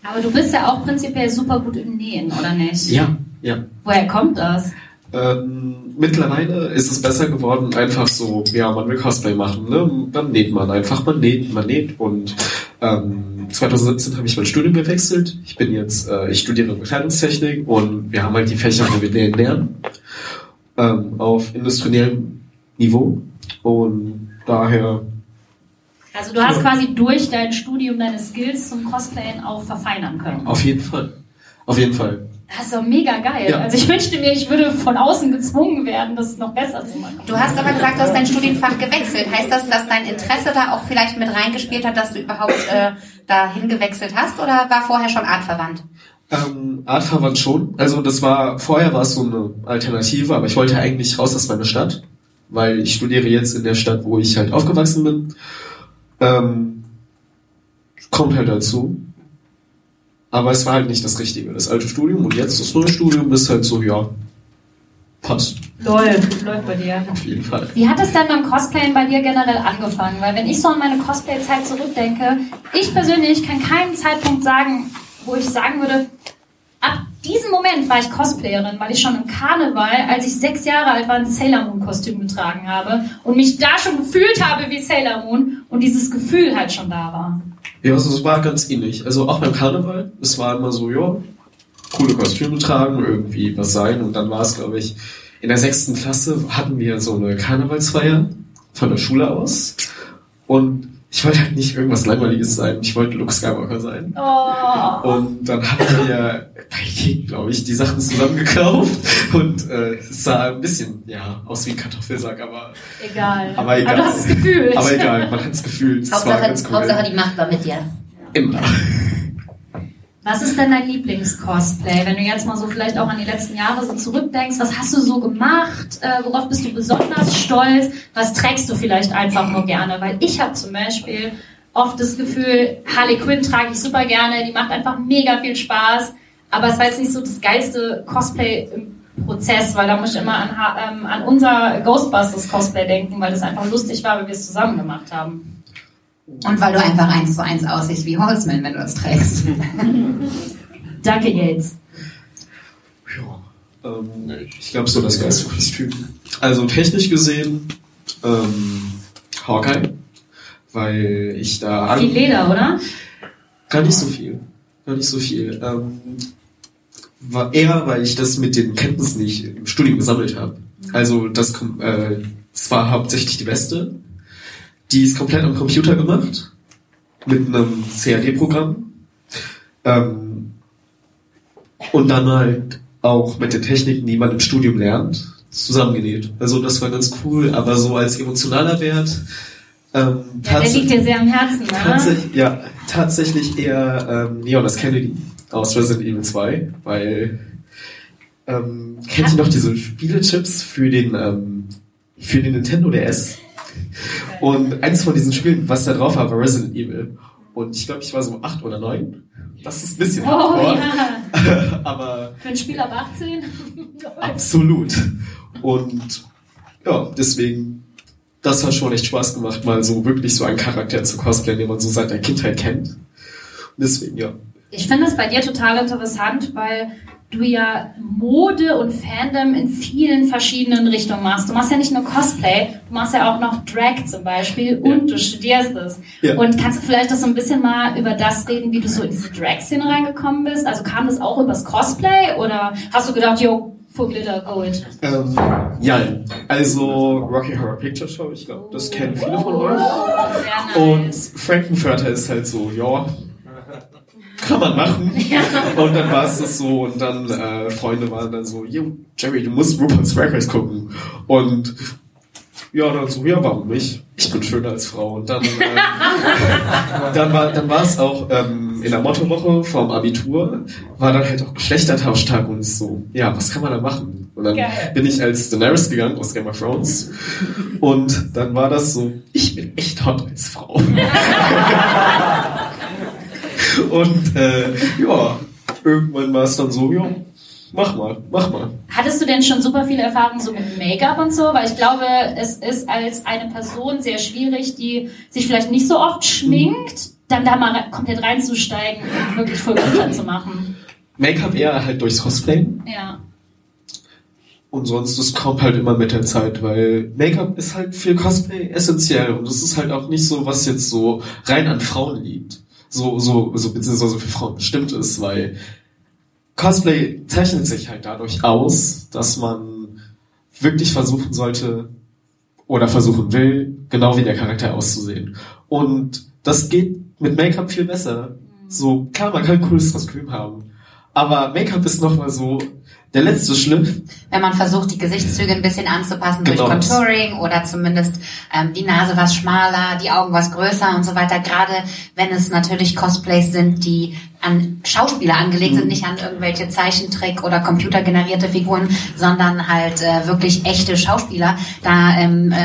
Aber du bist ja auch prinzipiell super gut im Nähen, oder nicht? Ja, ja. Woher kommt das? Ähm, mittlerweile ist es besser geworden, einfach so, ja, man will Cosplay machen, ne? Dann näht man einfach, man näht, man näht und ähm, 2017 habe ich mein Studium gewechselt. Ich bin jetzt, äh, ich studiere Bekleidungstechnik und wir haben halt die Fächer, wo wir nähen lernen, ähm, auf industriellem Niveau und daher, Also du hast quasi durch dein Studium deine Skills zum Cosplayen auch verfeinern können. auf jeden Fall, auf jeden Fall. Das ist doch mega geil. Ja. Also ich wünschte mir, ich würde von außen gezwungen werden, das noch besser zu machen. Du hast aber gesagt, du hast dein Studienfach gewechselt. Heißt das, dass dein Interesse da auch vielleicht mit reingespielt hat, dass du überhaupt äh, dahin gewechselt hast oder war vorher schon artverwandt? Ähm, artverwandt schon. Also das war, vorher war es so eine Alternative, aber ich wollte eigentlich raus aus meiner Stadt, weil ich studiere jetzt in der Stadt, wo ich halt aufgewachsen bin. Ähm, kommt halt dazu. Aber es war halt nicht das Richtige, das alte Studium und jetzt das neue Studium ist halt so, ja, passt, Läuft, läuft bei dir. auf jeden Fall. Wie hat es denn beim Cosplayen bei dir generell angefangen? Weil wenn ich so an meine Cosplay-Zeit zurückdenke, ich persönlich kann keinen Zeitpunkt sagen, wo ich sagen würde, ab diesen Moment war ich Cosplayerin, weil ich schon im Karneval, als ich sechs Jahre alt war, ein Sailor Moon Kostüm getragen habe und mich da schon gefühlt habe wie Sailor Moon und dieses Gefühl halt schon da war. Ja, also es war ganz ähnlich. Also auch beim Karneval, es war immer so, ja, coole Kostüme tragen, irgendwie was sein. Und dann war es, glaube ich, in der sechsten Klasse hatten wir so eine Karnevalsfeier von der Schule aus. Und ich wollte halt nicht irgendwas Langweiliges sein. Ich wollte Luke Skywalker sein. Oh. Und dann haben wir bei King, glaube ich, die Sachen zusammengekauft. Und äh, es sah ein bisschen, ja, aus wie ein Kartoffelsack, aber Egal. Aber egal. du hast es gefühlt. Aber egal, man hat es gefühlt. Hauptsache, cool. Hauptsache die Macht war mit dir. Immer. Was ist denn dein Lieblings-Cosplay? Wenn du jetzt mal so vielleicht auch an die letzten Jahre so zurückdenkst, was hast du so gemacht? Äh, worauf bist du besonders stolz? Was trägst du vielleicht einfach nur gerne? Weil ich habe zum Beispiel oft das Gefühl, Harley Quinn trage ich super gerne, die macht einfach mega viel Spaß. Aber es war jetzt nicht so das geilste Cosplay im Prozess, weil da muss ich immer an, ähm, an unser Ghostbusters Cosplay denken, weil das einfach lustig war, weil wir es zusammen gemacht haben. Und weil du einfach eins zu eins aussiehst wie Holzman, wenn du das trägst. [laughs] Danke, Yates. Ähm, ich glaube, so das geilste Kostüm. Also technisch gesehen, ähm, Hawkeye, weil ich da... Viel Leder, oder? Gar nicht so viel. Gar nicht so viel. Ähm, war eher, weil ich das mit den Kenntnissen nicht im Studium gesammelt habe. Also das, äh, das war hauptsächlich die Weste. Die ist komplett am Computer gemacht. Mit einem CAD-Programm. Ähm, und dann halt auch mit den Techniken, die man im Studium lernt, zusammengenäht. Also das war ganz cool, aber so als emotionaler Wert. Ähm, Ja, der liegt dir sehr am Herzen, ne? Tatsächlich, ja, tatsächlich eher ähm, Neon S. Kennedy aus Resident Evil 2, weil ähm, kennt ihr noch diese Spielechips für den ähm, für den Nintendo DS? [laughs] Und eins von diesen Spielen, was da drauf war, war Resident Evil. Und ich glaube, ich war so acht oder neun. Das ist ein bisschen Oh hardcore. ja. [laughs] aber Für ein Spiel ab 18? [laughs] Absolut. Und ja, deswegen, das hat schon echt Spaß gemacht, mal so wirklich so einen Charakter zu cosplayen, den man so seit der Kindheit kennt. Und deswegen, ja. Ich finde es bei dir total interessant, weil du ja Mode und Fandom in vielen verschiedenen Richtungen machst. Du machst ja nicht nur Cosplay, du machst ja auch noch Drag zum Beispiel und du studierst es. Ja. Und kannst du vielleicht das so ein bisschen mal über das reden, wie du so in diese Drag-Szene reingekommen bist? Also kam das auch übers Cosplay oder hast du gedacht, yo, Full Glitter, go it? Ähm, ja, also Rocky Horror Picture Show, ich glaube, das kennen viele von euch. Und nice. Frankenfurter ist halt so, ja, kann man machen. [laughs] Und dann war es das so und dann äh, Freunde waren dann so, yo, Jerry, du musst Rupert's Records gucken. Und ja, dann so, ja, warum nicht? Ich bin schöner als Frau. Und dann, äh, [laughs] dann war dann war es auch ähm, in der Mottowoche vom Abitur, war dann halt auch Geschlechtertauschtag und so, ja, was kann man da machen? Und dann Geil. bin ich als Daenerys gegangen aus Game of Thrones. Und dann war das so, ich bin echt hot als Frau. [laughs] [laughs] Und äh, ja, irgendwann war es dann so, ja, mach mal, mach mal. Hattest du denn schon super viele Erfahrungen so mit Make-up und so? Weil ich glaube, es ist als eine Person sehr schwierig, die sich vielleicht nicht so oft schminkt, dann da mal komplett reinzusteigen und wirklich voll zu machen. Make-up eher halt durchs Cosplay. Ja. Und sonst, das kommt halt immer mit der Zeit, weil Make-up ist halt für Cosplay essentiell und das ist halt auch nicht so, was jetzt so rein an Frauen liegt. So, so, so, beziehungsweise für Frauen bestimmt ist, weil Cosplay zeichnet sich halt dadurch aus, dass man wirklich versuchen sollte oder versuchen will, genau wie der Charakter auszusehen. Und das geht mit Make-up viel besser. So, klar, man kann ein cooles Kostüm haben. Aber Make-up ist nochmal so der letzte Schliff. Wenn man versucht, die Gesichtszüge ein bisschen anzupassen Genau. durch Contouring oder zumindest ähm, die Nase was schmaler, die Augen was größer und so weiter. Gerade wenn es natürlich Cosplays sind, die an Schauspieler angelegt sind, nicht an irgendwelche Zeichentrick- oder computergenerierte Figuren, sondern halt äh, wirklich echte Schauspieler. Da ähm, äh,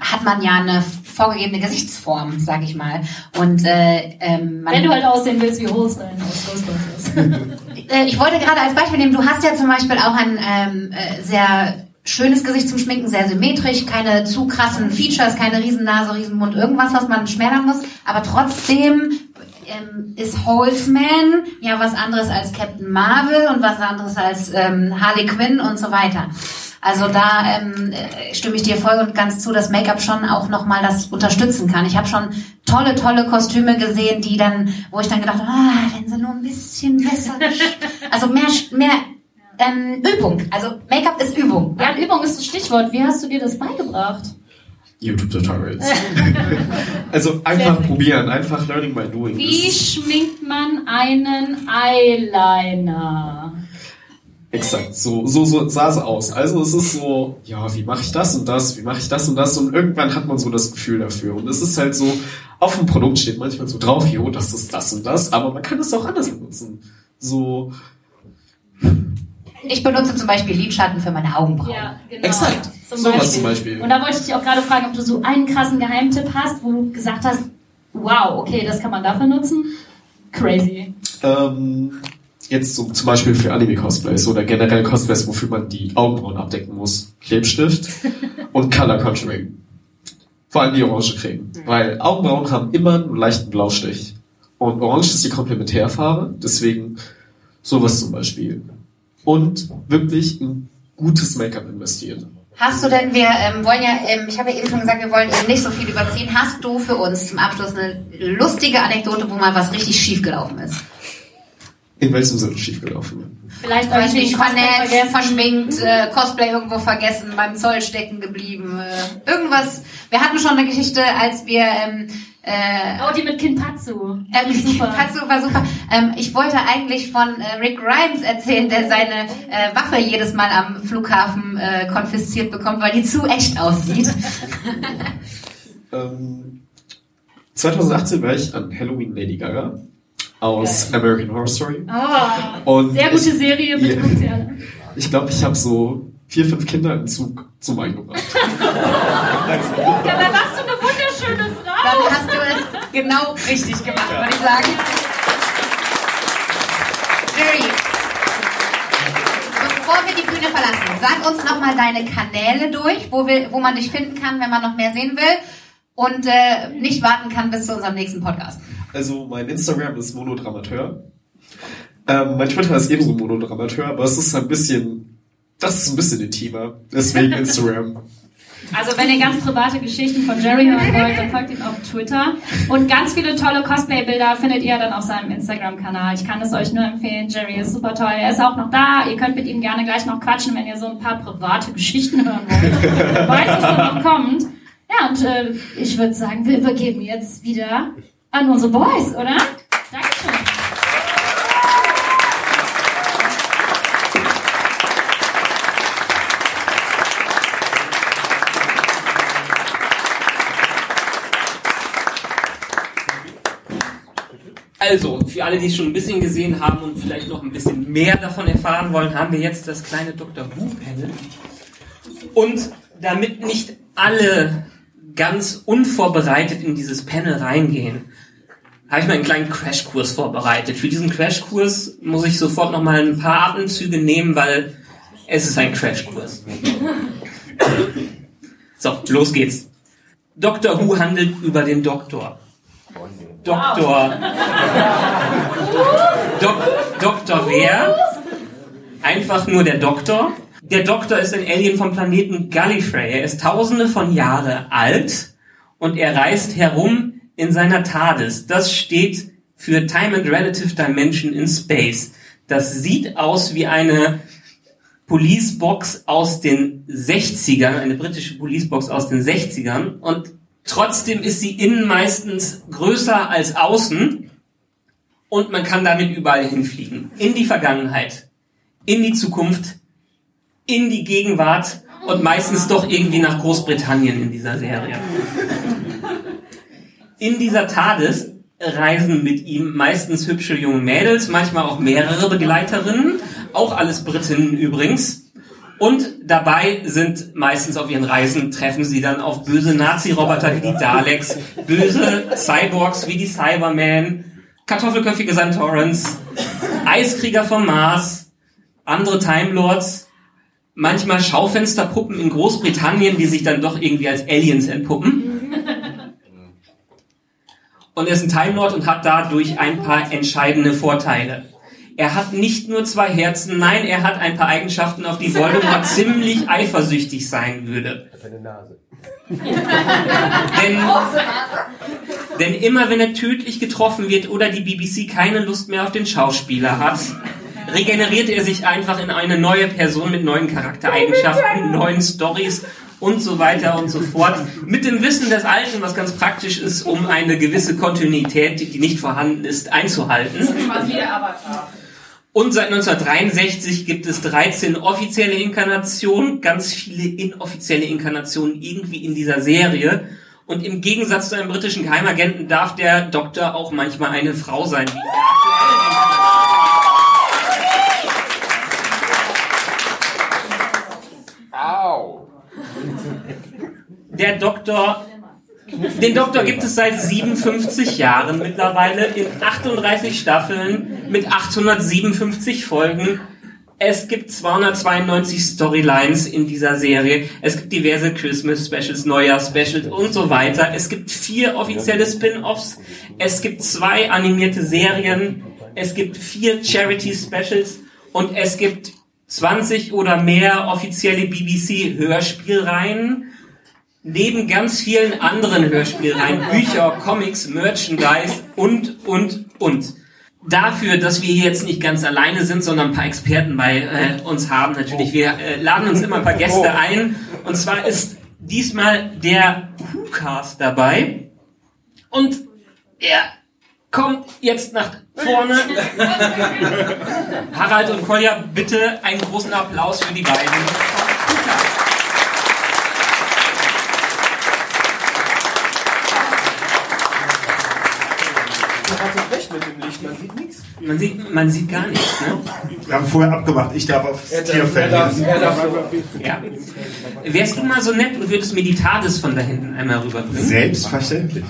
hat man ja eine vorgegebene Gesichtsform, sag ich mal. Und äh, ähm, man Wenn du halt aussehen willst wie Holzman aus Ghostbusters. [laughs] äh, ich wollte gerade als Beispiel nehmen, du hast ja zum Beispiel auch ein ähm, äh, sehr schönes Gesicht zum Schminken, sehr symmetrisch, keine zu krassen Features, keine Riesennase, Riesenmund, irgendwas, was man schmälern muss, aber trotzdem ähm, ist Holzman ja was anderes als Captain Marvel und was anderes als ähm, Harley Quinn und so weiter. Also da ähm, äh, stimme ich dir voll und ganz zu, dass Make-up schon auch nochmal das unterstützen kann. Ich habe schon tolle, tolle Kostüme gesehen, die dann, wo ich dann gedacht habe, ah, wenn sie nur ein bisschen besser, [laughs] also mehr, mehr ähm, Übung. Also Make-up ist Übung. Ja, Übung ist das Stichwort. Wie hast du dir das beigebracht? YouTube-Tutorials. [laughs] [laughs] also einfach probieren, einfach learning by doing. Wie schminkt man einen Eyeliner? Exakt, so, so, so sah es aus. Also es ist so, ja, wie mache ich das und das, wie mache ich das und das und irgendwann hat man so das Gefühl dafür. Und es ist halt so, auf dem Produkt steht manchmal so drauf, jo, das ist das und das, aber man kann es auch anders benutzen. So, Ich benutze zum Beispiel Lidschatten für meine Augenbrauen. Ja, genau. exakt, Zum sowas Beispiel. zum Beispiel. Und da wollte ich dich auch gerade fragen, ob du so einen krassen Geheimtipp hast, wo du gesagt hast, wow, okay, das kann man dafür nutzen. Crazy. Ähm, jetzt so zum Beispiel für Anime-Cosplays oder generell Cosplays, wofür man die Augenbrauen abdecken muss. Klebstift [laughs] und Color Contouring. Vor allem die orange Creme. Weil Augenbrauen haben immer einen leichten Blaustich. Und orange ist die Komplementärfarbe, deswegen sowas zum Beispiel. Und wirklich ein gutes Make-up investieren. Hast du denn, wir ähm, wollen ja, ähm, ich habe ja eben schon gesagt, wir wollen eben nicht so viel überziehen. Hast du für uns zum Abschluss eine lustige Anekdote, wo mal was richtig schief gelaufen ist? In welchem Sinne schiefgelaufen? Vielleicht Weiß irgendwie nicht, vernetzt, verschminkt, äh, Cosplay irgendwo vergessen, beim Zoll stecken geblieben, äh, irgendwas. Wir hatten schon eine Geschichte, als wir ähm, äh, Oh, die mit Kinpatsu. Ähm, Super. Katsu war super. Ähm, ich wollte eigentlich von äh, Rick Grimes erzählen, der seine äh, Waffe jedes Mal am Flughafen äh, konfisziert bekommt, weil die zu echt aussieht. [laughs] Ähm, 2018 war ich an Halloween Lady Gaga aus American Horror Story. Ah, Und sehr gute ich- Serie, Ja. sie alle. Ich glaube, ich habe so vier, fünf Kinder im Zug zum Wein gebracht. [laughs] Ja, dann hast du eine wunderschöne Frau. Dann hast du es genau richtig gemacht, würde ich sagen. Jerry, bevor wir die Bühne verlassen, sag uns nochmal deine Kanäle durch, wo, wir, wo man dich finden kann, wenn man noch mehr sehen will und äh, nicht warten kann bis zu unserem nächsten Podcast. Also mein Instagram ist Monodramateur. Ähm, mein Twitter ist ebenso Monodramateur, aber es ist ein bisschen, das ist ein bisschen intimer. Deswegen Instagram. [laughs] Also wenn ihr ganz private Geschichten von Jerry hören wollt, dann folgt ihm auf Twitter. Und ganz viele tolle Cosplay-Bilder findet ihr dann auf seinem Instagram-Kanal. Ich kann es euch nur empfehlen. Jerry ist super toll. Er ist auch noch da. Ihr könnt mit ihm gerne gleich noch quatschen, wenn ihr so ein paar private Geschichten hören wollt. [laughs] Weiß, was da noch kommt. Ja, und äh, ich würde sagen, wir übergeben jetzt wieder an unsere Boys, oder? Dankeschön. Also, für alle, die es schon ein bisschen gesehen haben und vielleicht noch ein bisschen mehr davon erfahren wollen, haben wir jetzt das kleine Dr. Who-Panel. Und damit nicht alle ganz unvorbereitet in dieses Panel reingehen, habe ich mal einen kleinen Crashkurs vorbereitet. Für diesen Crashkurs muss ich sofort noch mal ein paar Atemzüge nehmen, weil es ist ein Crashkurs. So, los geht's. Dr. Who handelt über den Doktor. Doktor. Dok Doktor wer? Einfach nur der Doktor. Der Doktor ist ein Alien vom Planeten Gallifrey. Er ist tausende von Jahre alt und er reist herum in seiner TARDIS. Das steht für Time and Relative Dimension in Space. Das sieht aus wie eine Policebox aus den 60ern, eine britische Policebox aus den 60ern und trotzdem ist sie innen meistens größer als außen und man kann damit überall hinfliegen. In die Vergangenheit, in die Zukunft, in die Gegenwart und meistens doch irgendwie nach Großbritannien in dieser Serie. In dieser TARDIS reisen mit ihm meistens hübsche junge Mädels, manchmal auch mehrere Begleiterinnen, auch alles Britinnen übrigens. Und dabei sind meistens auf ihren Reisen treffen sie dann auf böse Nazi-Roboter wie die Daleks, böse Cyborgs wie die Cybermen, kartoffelköpfige Santorans, Eiskrieger vom Mars, andere Time Lords, manchmal Schaufensterpuppen in Großbritannien, die sich dann doch irgendwie als Aliens entpuppen. Und er ist ein Time Lord und hat dadurch ein paar entscheidende Vorteile. Er hat nicht nur zwei Herzen, nein, er hat ein paar Eigenschaften, auf die Voldemort [laughs] ziemlich eifersüchtig sein würde. Seine Nase. Denn, denn immer wenn er tödlich getroffen wird oder die BBC keine Lust mehr auf den Schauspieler hat, regeneriert er sich einfach in eine neue Person mit neuen Charaktereigenschaften, neuen Stories und so weiter und so fort. Mit dem Wissen des Alten, was ganz praktisch ist, um eine gewisse Kontinuität, die nicht vorhanden ist, einzuhalten. Quasi der Avatar. Und seit 1963 gibt es 13 offizielle Inkarnationen, ganz viele inoffizielle Inkarnationen irgendwie in dieser Serie. Und im Gegensatz zu einem britischen Geheimagenten darf der Doktor auch manchmal eine Frau sein. Wie Au! Der Doktor, den Doktor gibt es seit 57 Jahren mittlerweile in 38 Staffeln mit 857 Folgen. Es gibt 292 Storylines in dieser Serie. Es gibt diverse Christmas Specials, Neujahr Specials und so weiter. Es gibt vier offizielle Spin-offs. Es gibt zwei animierte Serien. Es gibt vier Charity Specials und es gibt 20 oder mehr offizielle BBC Hörspielreihen. Neben ganz vielen anderen Hörspielreihen, Bücher, Comics, Merchandise und, und, und. Dafür, dass wir hier jetzt nicht ganz alleine sind, sondern ein paar Experten bei äh, uns haben, natürlich. Wir äh, laden uns immer ein paar Gäste ein. Und zwar ist diesmal der WhoCast dabei. Und er kommt jetzt nach vorne. [laughs] Harald und Kolja, bitte einen großen Applaus für die beiden. Licht, man sieht nichts. Man sieht, man sieht gar nichts, ne? Wir haben vorher abgemacht, ich darf aufs Er Tier darf, er darf, verlesen. er darf Ja. Wärst du mal so nett und würdest mir die TARDIS von da hinten einmal rüberbringen? Selbstverständlich.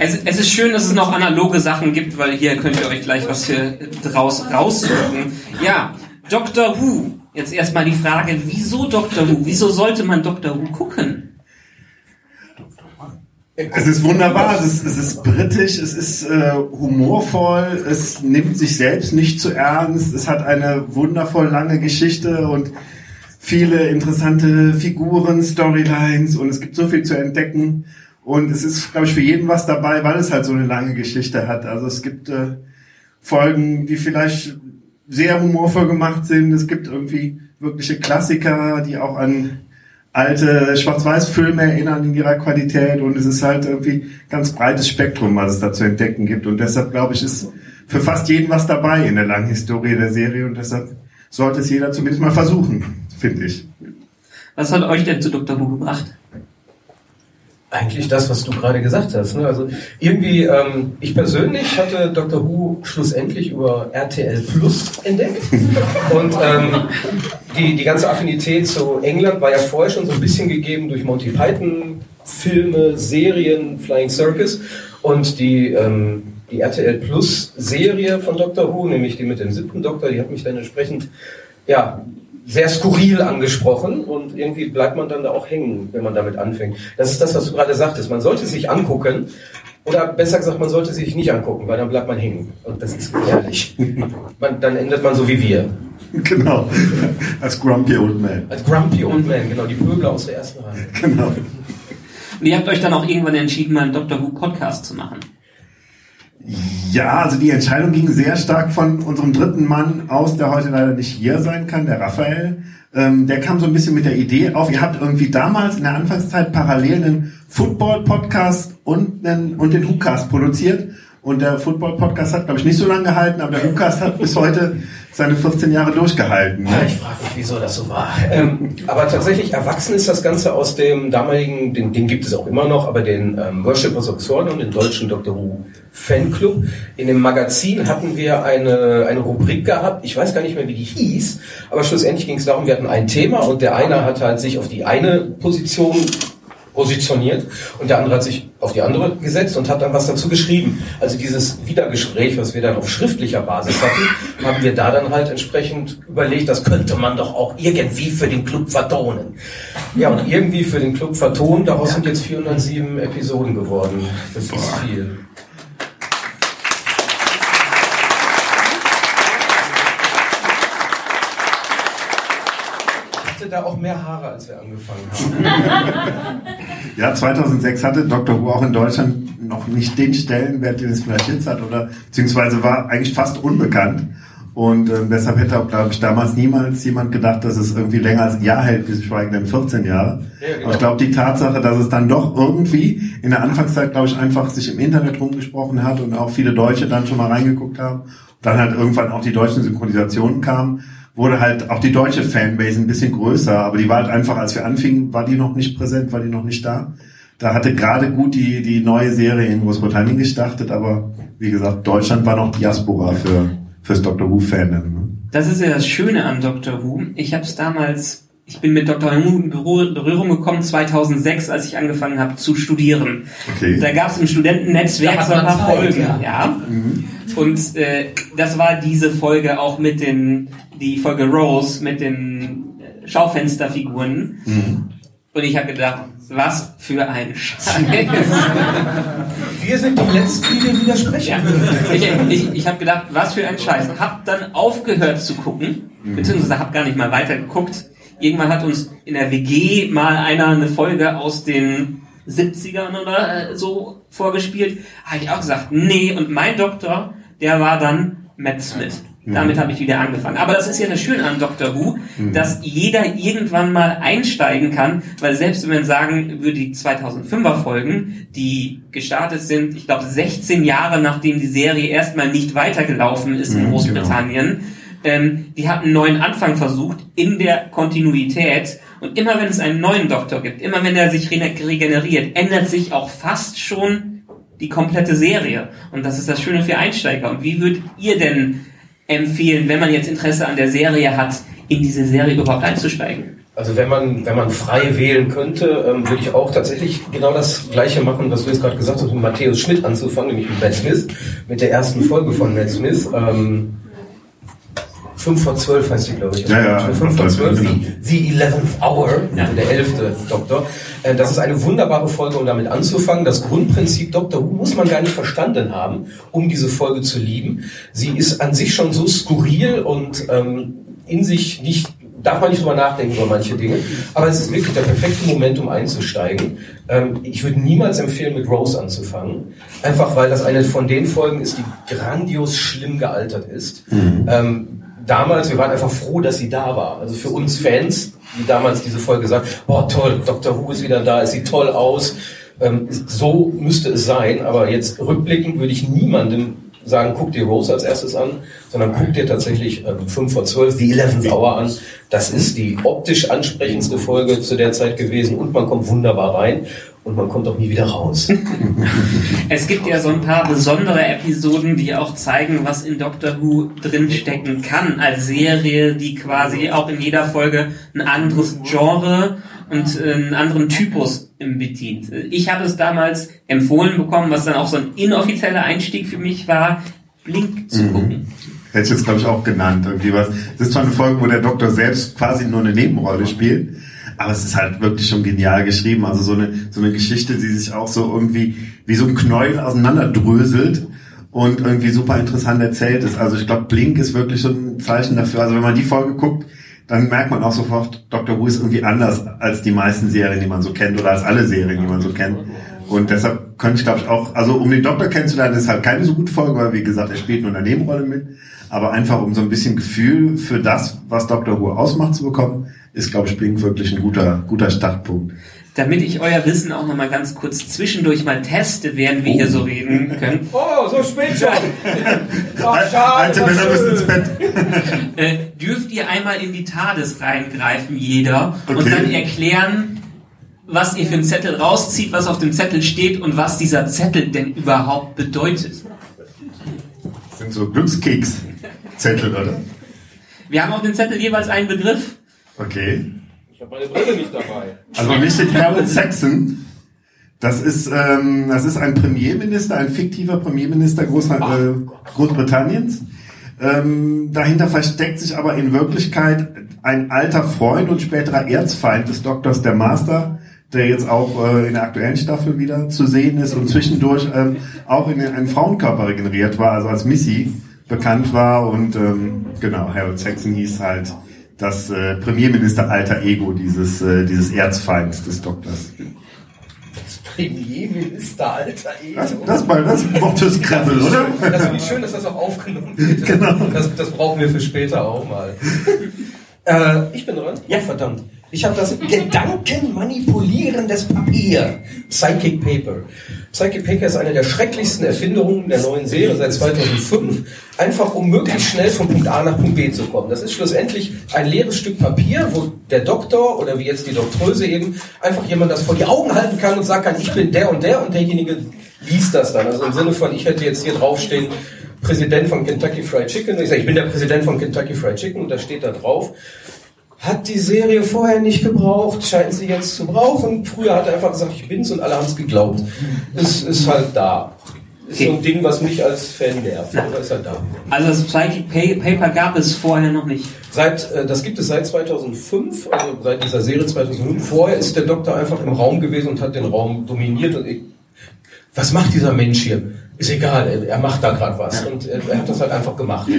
Es, es ist schön, dass es noch analoge Sachen gibt, weil hier könnt ihr euch gleich was für draus raussuchen. Ja, Doctor Who. Jetzt erstmal die Frage, wieso Doctor Who? Wieso sollte man Doctor Who gucken? Es ist wunderbar, es ist, es ist britisch, es ist äh, humorvoll, es nimmt sich selbst nicht zu ernst, es hat eine wundervoll lange Geschichte und viele interessante Figuren, Storylines und es gibt so viel zu entdecken und es ist, glaube ich, für jeden was dabei, weil es halt so eine lange Geschichte hat. Also es gibt äh, Folgen, die vielleicht sehr humorvoll gemacht sind, es gibt irgendwie wirkliche Klassiker, die auch an alte Schwarz-Weiß-Filme erinnern in ihrer Qualität und es ist halt irgendwie ganz breites Spektrum, was es da zu entdecken gibt und deshalb glaube ich, ist für fast jeden was dabei in der langen Historie der Serie und deshalb sollte es jeder zumindest mal versuchen, [laughs] finde ich. Was hat euch denn zu Doctor Who gebracht? Eigentlich das, was du gerade gesagt hast. Ne? Also irgendwie, ähm, ich persönlich hatte Dr. Who schlussendlich über RTL Plus entdeckt. [laughs] Und ähm, die, die ganze Affinität zu England war ja vorher schon so ein bisschen gegeben durch Monty Python, Filme, Serien, Flying Circus. Und die, ähm, die RTL Plus Serie von Dr. Who, nämlich die mit dem siebten Doktor, die hat mich dann entsprechend ja, sehr skurril angesprochen und irgendwie bleibt man dann da auch hängen, wenn man damit anfängt. Das ist das, was du gerade sagtest. Man sollte sich angucken oder besser gesagt, man sollte sich nicht angucken, weil dann bleibt man hängen und das ist gefährlich. [laughs] Man, dann endet man so wie wir. Genau, als Grumpy Old Man. Als Grumpy Old Man, genau, die Pöbler aus der ersten Reihe. Genau. Und ihr habt euch dann auch irgendwann entschieden, mal einen Doctor Who Podcast zu machen. Ja, also die Entscheidung ging sehr stark von unserem dritten Mann aus, der heute leider nicht hier sein kann, der Raphael. Ähm, der kam so ein bisschen mit der Idee auf, ihr habt irgendwie damals in der Anfangszeit parallel einen Football-Podcast und, und den WhoCast produziert. Und der Football-Podcast hat, glaube ich, nicht so lange gehalten, aber der WhoCast hat bis heute seine 14 Jahre durchgehalten. Ne? Ja, ich frage mich, wieso das so war. Ähm, aber tatsächlich erwachsen ist das Ganze aus dem damaligen, den, den gibt es auch immer noch, aber den ähm, of Swordon, den deutschen Doctor Who Fanclub. In dem Magazin hatten wir eine, eine Rubrik gehabt, ich weiß gar nicht mehr, wie die hieß, aber schlussendlich ging es darum, wir hatten ein Thema und der eine hat halt sich auf die eine Position positioniert und der andere hat sich auf die andere gesetzt und hat dann was dazu geschrieben. Also dieses Wiedergespräch, was wir dann auf schriftlicher Basis hatten, haben wir da dann halt entsprechend überlegt, das könnte man doch auch irgendwie für den Club vertonen. Ja, und irgendwie für den Club vertonen, daraus sind jetzt 407 Episoden geworden. Das ist viel. Hatte da auch mehr Haare, als wir angefangen haben. [laughs] Ja, 2006 hatte Dr. Who auch in Deutschland noch nicht den Stellenwert, den es vielleicht jetzt hat, oder beziehungsweise war eigentlich fast unbekannt. Und äh, deshalb hätte auch, glaube ich, damals niemals jemand gedacht, dass es irgendwie länger als ein Jahr hält, bis geschweige denn 14 Jahre. Ja, genau. Aber ich glaube, die Tatsache, dass es dann doch irgendwie in der Anfangszeit, glaube ich, einfach sich im Internet rumgesprochen hat und auch viele Deutsche dann schon mal reingeguckt haben, dann halt irgendwann auch die deutschen Synchronisationen kamen, wurde halt auch die deutsche Fanbase ein bisschen größer, aber die war halt einfach, als wir anfingen, war die noch nicht präsent, war die noch nicht da. Da hatte gerade gut die, die neue Serie in Großbritannien gestartet, aber wie gesagt, Deutschland war noch Diaspora für fürs Doctor Who Fandom. Ne? Das ist ja das Schöne an Doctor Who. Ich habe es damals, ich bin mit Dr. Who in Berührung gekommen 2006, als ich angefangen habe zu studieren. Okay. Da gab es im Studentennetzwerk so ein paar Zeit, Folgen, ja. ja. Mhm. Und äh, das war diese Folge auch mit den die Folge Rose mit den äh, Schaufensterfiguren. Mhm. Und ich habe gedacht, was für ein Scheiß. [laughs] Wir sind die Letzten, die dir widersprechen ja. Ich, ich, ich habe gedacht, was für ein Scheiß. Hab dann aufgehört zu gucken, mhm. beziehungsweise habe gar nicht mal weiter geguckt. Irgendwann hat uns in der WG mal einer eine Folge aus den 70ern oder äh, so vorgespielt. Habe ich auch gesagt, nee. Und mein Doktor, der war dann Matt Smith. Damit mhm. habe ich wieder angefangen. Aber das ist ja das Schöne an Doctor Who, mhm. dass jeder irgendwann mal einsteigen kann, weil selbst wenn man sagen würde, die 2005er Folgen, die gestartet sind, ich glaube 16 Jahre nachdem die Serie erstmal nicht weitergelaufen ist in mhm, Großbritannien, genau. ähm, die hatten einen neuen Anfang versucht in der Kontinuität. Und immer wenn es einen neuen Doktor gibt, immer wenn er sich regeneriert, ändert sich auch fast schon die komplette Serie. Und das ist das Schöne für Einsteiger. Und wie würdet ihr denn empfehlen, wenn man jetzt Interesse an der Serie hat, in diese Serie überhaupt einzusteigen? Also wenn man, wenn man frei wählen könnte, ähm, würde ich auch tatsächlich genau das Gleiche machen, was du jetzt gerade gesagt hast, mit Matthäus Schmidt anzufangen, nämlich mit Matt Smith, mit der ersten Folge von Matt Smith. Ähm, 5 vor 12 heißt sie, glaube ich. Ja, ja. 5 vor 12, genau. the, the 11th Hour, ja. der elfte Doktor. Äh, das ist eine wunderbare Folge, um damit anzufangen. Das Grundprinzip Doctor Who muss man gar nicht verstanden haben, um diese Folge zu lieben. Sie ist an sich schon so skurril und ähm, in sich nicht darf man nicht drüber nachdenken über manche Dinge. Aber es ist wirklich der perfekte Moment, um einzusteigen. Ähm, ich würde niemals empfehlen, mit Rose anzufangen. Einfach weil das eine von den Folgen ist, die grandios schlimm gealtert ist. Mhm. Damals, wir waren einfach froh, dass sie da war. Also für uns Fans, die damals diese Folge gesagt, boah toll, Dr. Who ist wieder da, es sieht toll aus. Ähm, so müsste es sein, aber jetzt rückblickend würde ich niemandem sagen, guck dir Rose als erstes an, sondern guck dir tatsächlich ähm, 5 vor 12, die 11th Hour an. Das ist die optisch ansprechendste Folge zu der Zeit gewesen und man kommt wunderbar rein und man kommt auch nie wieder raus. [laughs] es gibt ja so ein paar besondere Episoden, die auch zeigen, was in Doctor Who drinstecken kann als Serie, die quasi auch in jeder Folge ein anderes Genre und einen anderen Typus bedient. Ich habe es damals empfohlen bekommen, was dann auch so ein inoffizieller Einstieg für mich war, Blink zu mhm. gucken. Hätte ich jetzt, glaube ich, auch genannt. Irgendwie was. Das ist zwar eine Folge, wo der Doktor selbst quasi nur eine Nebenrolle spielt, aber es ist halt wirklich schon genial geschrieben. Also so eine, so eine Geschichte, die sich auch so irgendwie wie so ein Knäuel auseinanderdröselt und irgendwie super interessant erzählt ist. Also ich glaube, Blink ist wirklich so ein Zeichen dafür. Also wenn man die Folge guckt, dann merkt man auch sofort, Dr. Who ist irgendwie anders als die meisten Serien, die man so kennt oder als alle Serien, die man so kennt. Und deshalb könnte ich glaube ich auch, also um den Doktor kennenzulernen, ist halt keine so gute Folge, weil wie gesagt, er spielt nur eine Nebenrolle mit. Aber einfach um so ein bisschen Gefühl für das, was Dr. Who ausmacht zu bekommen, ist, glaube ich, Blink wirklich ein guter, guter Startpunkt. Damit ich euer Wissen auch nochmal ganz kurz zwischendurch mal teste, während wir oh. hier so reden können. [laughs] Oh, so spät schon! oh, Alte Männer müssen ins Bett. [laughs] äh, dürft ihr einmal in die TARDIS reingreifen, jeder, okay. und dann erklären, was ihr für einen Zettel rauszieht, was auf dem Zettel steht und was dieser Zettel denn überhaupt bedeutet. Das sind so Glückskeks-Zettel, oder? Wir haben auf dem Zettel jeweils einen Begriff. Okay. Ich habe meine Brille nicht dabei. Also nicht den Harold Saxon. Das ist, ähm, das ist ein Premierminister, ein fiktiver Premierminister Groß, äh, Großbritanniens. Ähm, dahinter versteckt sich aber in Wirklichkeit ein alter Freund und späterer Erzfeind des Doktors, der Master, der jetzt auch äh, in der aktuellen Staffel wieder zu sehen ist und zwischendurch ähm, auch in einen Frauenkörper regeneriert war, also als Missy bekannt war und ähm, genau, Harold Saxon hieß halt das äh, Premierminister alter Ego dieses, äh, dieses Erzfeinds des Doktors. Premierminister, alter Ego. Das, das, mal, das Wort ist Krempel, oder? Das finde ich schön, dass das auch aufgenommen wird. Genau. Das, das brauchen wir für später auch mal. [laughs] äh, ich bin dran? Ja, verdammt. Ich habe das gedankenmanipulierendes Papier. Psychic Paper. Psychic Paper ist eine der schrecklichsten Erfindungen der neuen Serie seit 2005. Einfach um möglichst schnell von Punkt A nach Punkt B zu kommen. Das ist schlussendlich ein leeres Stück Papier, wo der Doktor oder wie jetzt die Doktröse eben einfach jemand das vor die Augen halten kann und sagt kann, ich bin der und der und derjenige liest das dann. Also im Sinne von, ich hätte jetzt hier draufstehen, Präsident von Kentucky Fried Chicken. Ich sage, ich bin der Präsident von Kentucky Fried Chicken und da steht da drauf. Hat die Serie vorher nicht gebraucht, scheint sie jetzt zu brauchen. Früher hat er einfach gesagt, ich bin's und alle haben es geglaubt. Es ist halt da. Ist so ein Ding, was mich als Fan nervt, aber ist halt da. Also das Psychic Pa- Paper gab es vorher noch nicht. Seit, äh, das gibt es seit 2005, also seit dieser Serie 2005. Vorher ist der Doktor einfach im Raum gewesen und hat den Raum dominiert. Und ich, was macht dieser Mensch hier? Ist egal, er, macht da gerade was und er, er hat das halt einfach gemacht.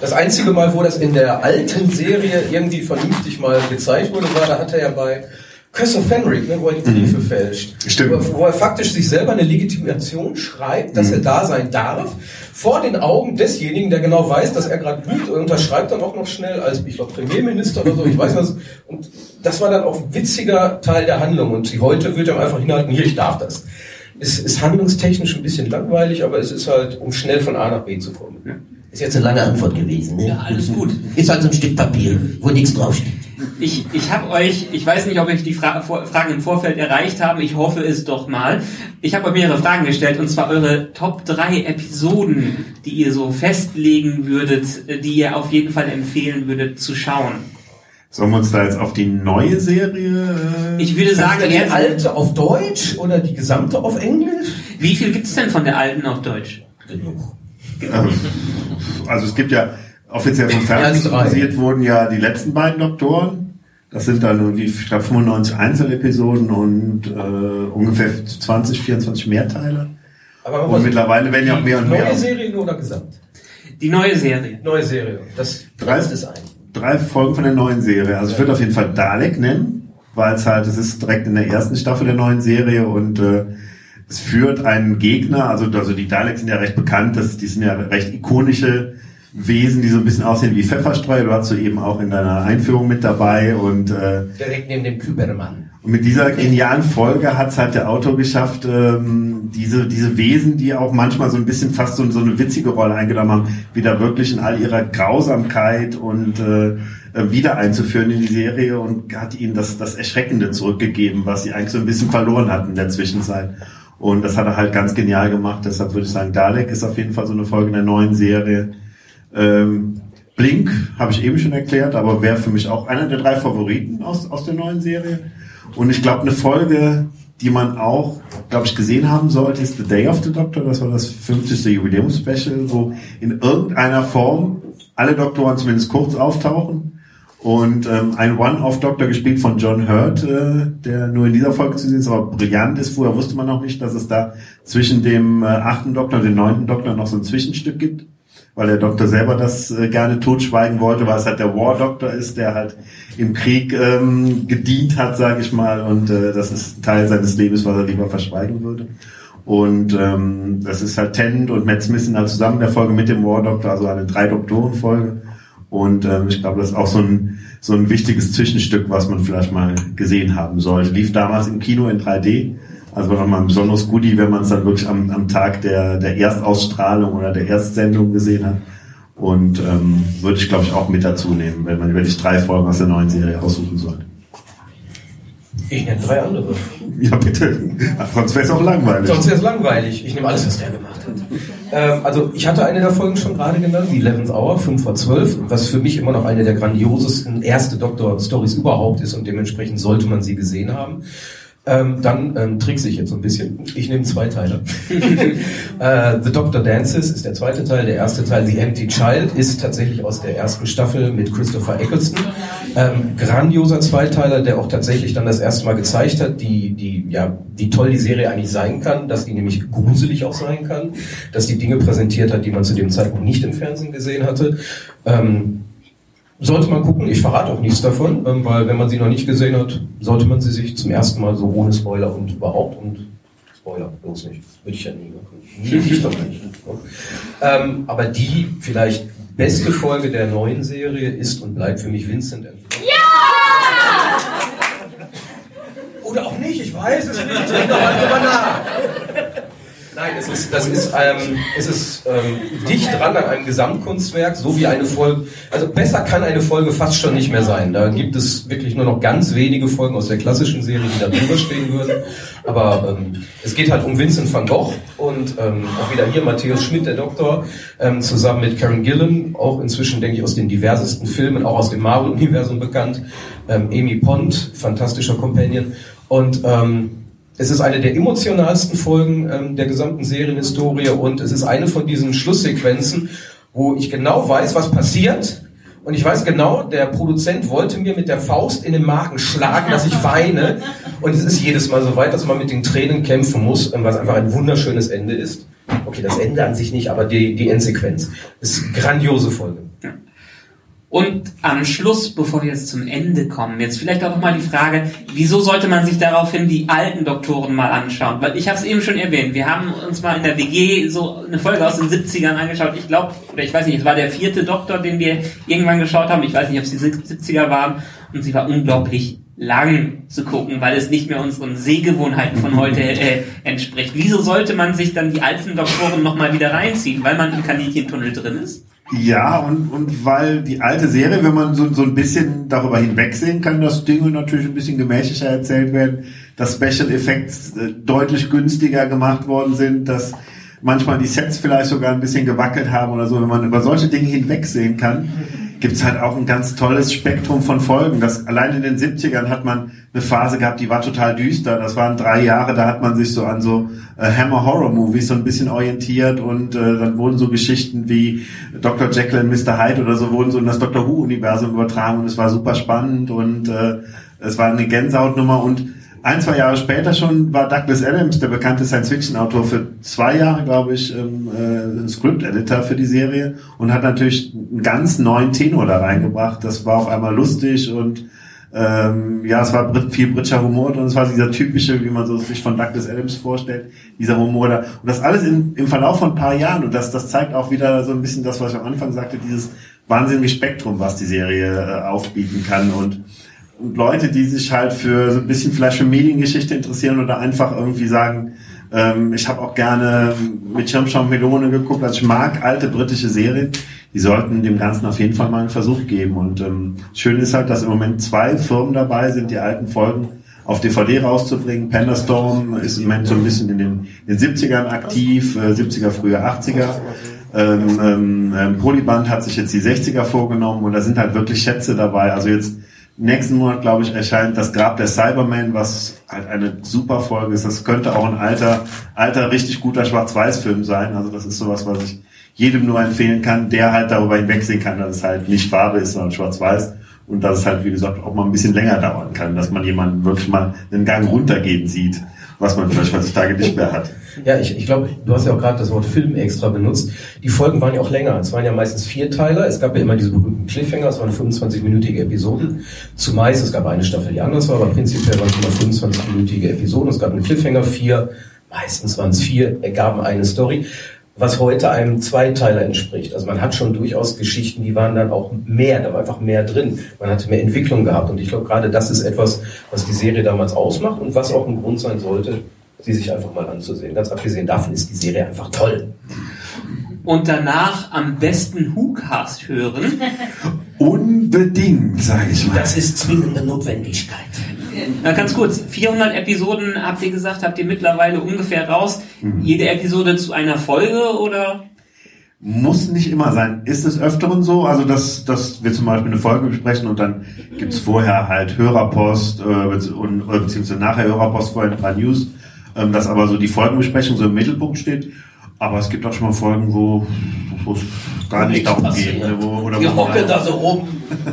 Das einzige Mal, wo das in der alten Serie irgendwie vernünftig mal gezeigt wurde, war, da hat er ja bei Curse of Fenric, ne, wo er die Briefe fälscht. Stimmt. Wo, wo er faktisch sich selber eine Legitimation schreibt, dass er da sein darf, vor den Augen desjenigen, der genau weiß, dass er gerade lügt und unterschreibt dann auch noch schnell als, ich glaube, Premierminister oder so, ich weiß was. Und das war dann auch ein witziger Teil der Handlung. Und sie heute wird er einfach hinhalten, hier, ich darf das. Es ist handlungstechnisch ein bisschen langweilig, aber es ist halt, um schnell von A nach B zu kommen. Ist jetzt eine lange Antwort gewesen. Ne? Ja, alles gut. Ist halt so ein Stück Papier, wo nichts draufsteht. Ich, ich habe euch, ich weiß nicht, ob euch die Fra Vor- Fragen im Vorfeld erreicht haben, ich hoffe es doch mal. Ich habe euch mehrere Fragen gestellt, und zwar eure Top 3 Episoden, die ihr so festlegen würdet, äh, die ihr auf jeden Fall empfehlen würdet zu schauen. Sollen wir uns da jetzt auf die neue Serie? Äh, Ich würde sagen, die alte auf Deutsch oder die gesamte auf Englisch? Wie viel gibt es denn von der alten auf Deutsch? Ähm, Also es gibt ja offiziell vom Fernsehen wurden ja die letzten beiden Doktoren. Das sind dann irgendwie, ich glaube, 95 Einzelepisoden und äh, ungefähr 20, 24 Mehrteile. Aber Und mittlerweile werden ja auch mehr und mehr. Neue Serie nur oder gesamt? Die neue Serie. Neue Serie. Das Drei, ist es ein. Drei Folgen von der neuen Serie. Also ich würde auf jeden Fall Dalek nennen, weil es halt, es ist direkt in der ersten Staffel der neuen Serie und äh, es führt einen Gegner, also, also die Daleks sind ja recht bekannt, das, die sind ja recht ikonische Wesen, die so ein bisschen aussehen wie Pfefferstreu. Du hast du eben auch in deiner Einführung mit dabei und äh, Direkt neben dem Kübermann. Und mit dieser genialen Folge hat es halt der Autor geschafft, ähm, diese, diese Wesen, die auch manchmal so ein bisschen fast so, so eine witzige Rolle eingenommen haben, wieder wirklich in all ihrer Grausamkeit und äh, äh, wieder einzuführen in die Serie und hat ihnen das, das Erschreckende zurückgegeben, was sie eigentlich so ein bisschen verloren hatten in der Zwischenzeit. Und das hat er halt ganz genial gemacht. Deshalb würde ich sagen, Dalek ist auf jeden Fall so eine Folge in der neuen Serie. Ähm, Blink habe ich eben schon erklärt, aber wäre für mich auch einer der drei Favoriten aus, aus der neuen Serie. Und ich glaube, eine Folge, die man auch, glaube ich, gesehen haben sollte, ist The Day of the Doctor. Das war das 50. Jubiläumspecial, wo in irgendeiner Form alle Doktoren zumindest kurz auftauchen. Und ähm, ein One-Off-Doktor gespielt von John Hurt, äh, der nur in dieser Folge zu sehen ist, aber brillant ist. Vorher wusste man noch nicht, dass es da zwischen dem äh, achten Doktor und dem neunten Doktor noch so ein Zwischenstück gibt weil der Doktor selber das äh, gerne totschweigen wollte, weil es halt der War-Doktor ist, der halt im Krieg ähm, gedient hat, sage ich mal, und äh, das ist Teil seines Lebens, was er lieber verschweigen würde. Und ähm, das ist halt Tennant und Matt Smith sind halt zusammen in der Folge mit dem War-Doktor, also eine Drei-Doktoren-Folge. Und ähm, ich glaube, das ist auch so ein, so ein wichtiges Zwischenstück, was man vielleicht mal gesehen haben sollte. Lief damals im Kino in 3D. Also nochmal ein besonderes Goodie, wenn man es dann wirklich am, am Tag der, der Erstausstrahlung oder der Erstsendung gesehen hat. Und ähm, würde ich, glaube ich, auch mit dazu nehmen, wenn man wirklich drei Folgen aus der neuen Serie aussuchen sollte. Ich nenne drei andere. Ja, bitte. Sonst wäre es auch langweilig. Sonst wäre es langweilig. Ich nehme alles, was der gemacht hat. Ähm, also ich hatte eine der Folgen schon gerade genannt, die 11th Hour, 5 vor 12, was für mich immer noch eine der grandiosesten erste Doktor-Stories überhaupt ist und dementsprechend sollte man sie gesehen haben. Ähm, dann ähm, trickse ich jetzt so ein bisschen. Ich nehme zwei Teile. [laughs] äh, The Doctor Dances ist der zweite Teil. Der erste Teil, The Empty Child, ist tatsächlich aus der ersten Staffel mit Christopher Eccleston. Ähm, grandioser Zweiteiler, der auch tatsächlich dann das erste Mal gezeigt hat, die, die, ja, wie toll die Serie eigentlich sein kann, dass die nämlich gruselig auch sein kann, dass die Dinge präsentiert hat, die man zu dem Zeitpunkt nicht im Fernsehen gesehen hatte. Ähm, sollte man gucken, ich verrate auch nichts davon, ähm, weil wenn man sie noch nicht gesehen hat, sollte man sie sich zum ersten Mal so ohne Spoiler und überhaupt und Spoiler, bloß nicht, würde ich ja nie machen. [laughs] Nie, ich doch nicht. Ähm, aber die vielleicht beste Folge der neuen Serie ist und bleibt für mich Vincent Ja! Oder auch nicht, ich weiß es nicht. Ich denke mal drüber nach. Nein, es ist, das ist, ähm, es ist ähm, dicht dran an einem Gesamtkunstwerk, so wie eine Folge. Also besser kann eine Folge fast schon nicht mehr sein. Da gibt es wirklich nur noch ganz wenige Folgen aus der klassischen Serie, die da drüber stehen würden. Aber ähm, es geht halt um Vincent van Gogh und ähm, auch wieder hier Matthäus Schmidt, der Doktor, ähm, zusammen mit Karen Gillan, auch inzwischen, denke ich, aus den diversesten Filmen, auch aus dem Marvel-Universum bekannt. Ähm, Amy Pond, fantastischer Companion. Und ähm, es ist eine der emotionalsten Folgen ähm, der gesamten Serienhistorie und es ist eine von diesen Schlusssequenzen, wo ich genau weiß, was passiert. Und ich weiß genau, der Produzent wollte mir mit der Faust in den Magen schlagen, dass ich weine. Und es ist jedes Mal so weit, dass man mit den Tränen kämpfen muss, was einfach ein wunderschönes Ende ist. Okay, das Ende an sich nicht, aber die, die Endsequenz. Ist eine grandiose Folge. Und am Schluss, bevor wir jetzt zum Ende kommen, jetzt vielleicht auch nochmal die Frage, wieso sollte man sich daraufhin die alten Doktoren mal anschauen? Weil ich habe es eben schon erwähnt, wir haben uns mal in der WG so eine Folge aus den 70ern angeschaut. Ich glaube, oder ich weiß nicht, es war der vierte Doktor, den wir irgendwann geschaut haben. Ich weiß nicht, ob es die 70er waren. Und sie war unglaublich lang zu gucken, weil es nicht mehr unseren Sehgewohnheiten von heute äh, entspricht. Wieso sollte man sich dann die alten Doktoren nochmal wieder reinziehen? Weil man im Kaninchentunnel drin ist? Ja, und, und weil die alte Serie, wenn man so, so ein bisschen darüber hinwegsehen kann, dass Dinge natürlich ein bisschen gemächlicher erzählt werden, dass Special Effects äh, deutlich günstiger gemacht worden sind, dass manchmal die Sets vielleicht sogar ein bisschen gewackelt haben oder so, wenn man über solche Dinge hinwegsehen kann, gibt's halt auch ein ganz tolles Spektrum von Folgen. Das, allein in den 70ern hat man eine Phase gehabt, die war total düster. Das waren drei Jahre, da hat man sich so an so äh, Hammer Horror Movies so ein bisschen orientiert und äh, dann wurden so Geschichten wie Dr. Jekyll und Mr. Hyde oder so wurden so in das Doctor Who Universum übertragen und es war super spannend und äh, es war eine Gänsehautnummer und ein, zwei Jahre später schon war Douglas Adams, der bekannte Science-Fiction-Autor, für zwei Jahre, glaube ich, ähm, äh, Script-Editor für die Serie und hat natürlich einen ganz neuen Tenor da reingebracht. Das war auf einmal lustig und ähm, ja, es war viel britischer Humor und es war dieser typische, wie man so sich von Douglas Adams vorstellt, dieser Humor da. Und das alles in, im Verlauf von ein paar Jahren und das, das zeigt auch wieder so ein bisschen das, was ich am Anfang sagte, dieses wahnsinnige Spektrum, was die Serie äh, aufbieten kann und und Leute, die sich halt für so ein bisschen vielleicht für Mediengeschichte interessieren oder einfach irgendwie sagen, ähm, ich habe auch gerne mit Schirmschau und Melone geguckt, also ich mag alte britische Serien, die sollten dem Ganzen auf jeden Fall mal einen Versuch geben. Und ähm, schön ist halt, dass im Moment zwei Firmen dabei sind, die alten Folgen auf DVD rauszubringen. Pandastorm ist im Moment so ein bisschen in den, in den 70ern aktiv, äh, 70er, frühe 80er. Ähm, ähm, ähm, Polyband hat sich jetzt die 60er vorgenommen und da sind halt wirklich Schätze dabei. Also jetzt nächsten Monat, glaube ich, erscheint das Grab der Cyberman, was halt eine super Folge ist. Das könnte auch ein alter, alter, richtig guter Schwarz-Weiß-Film sein. Also das ist sowas, was ich jedem nur empfehlen kann, der halt darüber hinwegsehen kann, dass es halt nicht Farbe ist, sondern Schwarz-Weiß. Und dass es halt, wie gesagt, auch mal ein bisschen länger dauern kann, dass man jemanden wirklich mal einen Gang runtergehen sieht, was man vielleicht heutzutage nicht mehr hat. Ja, ich, ich glaube, du hast ja auch gerade das Wort Film extra benutzt. Die Folgen waren ja auch länger. Es waren ja meistens Vierteiler. Es gab ja immer diese berühmten Cliffhanger. Es waren 25-minütige Episoden. Zumeist, es gab eine Staffel, die anders war, aber prinzipiell waren es immer 25-minütige Episoden. Es gab einen Cliffhanger, vier, meistens waren es vier, ergaben eine Story was heute einem Zweiteiler entspricht. Also man hat schon durchaus Geschichten, die waren dann auch mehr, da war einfach mehr drin. Man hatte mehr Entwicklung gehabt. Und ich glaube, gerade das ist etwas, was die Serie damals ausmacht und was auch ein Grund sein sollte, sie sich einfach mal anzusehen. Ganz abgesehen davon ist die Serie einfach toll. Und danach am besten WhoCast hören. [laughs] Unbedingt, sage ich mal. Das ist zwingende Notwendigkeit. Na, ganz kurz, 400 Episoden habt ihr gesagt, habt ihr mittlerweile ungefähr raus. Mhm. Jede Episode zu einer Folge oder? Muss nicht immer sein. Ist es öfteren so, also dass, dass wir zum Beispiel eine Folge besprechen und dann gibt's vorher halt Hörerpost äh, und, oder beziehungsweise nachher Hörerpost, vorher ein paar News, ähm, dass aber so die Folgenbesprechung so im Mittelpunkt steht. Aber es gibt auch schon mal Folgen, wo wo es gar nicht darum passiert. geht. Ne, wo, oder Wir wo hocken da so rum,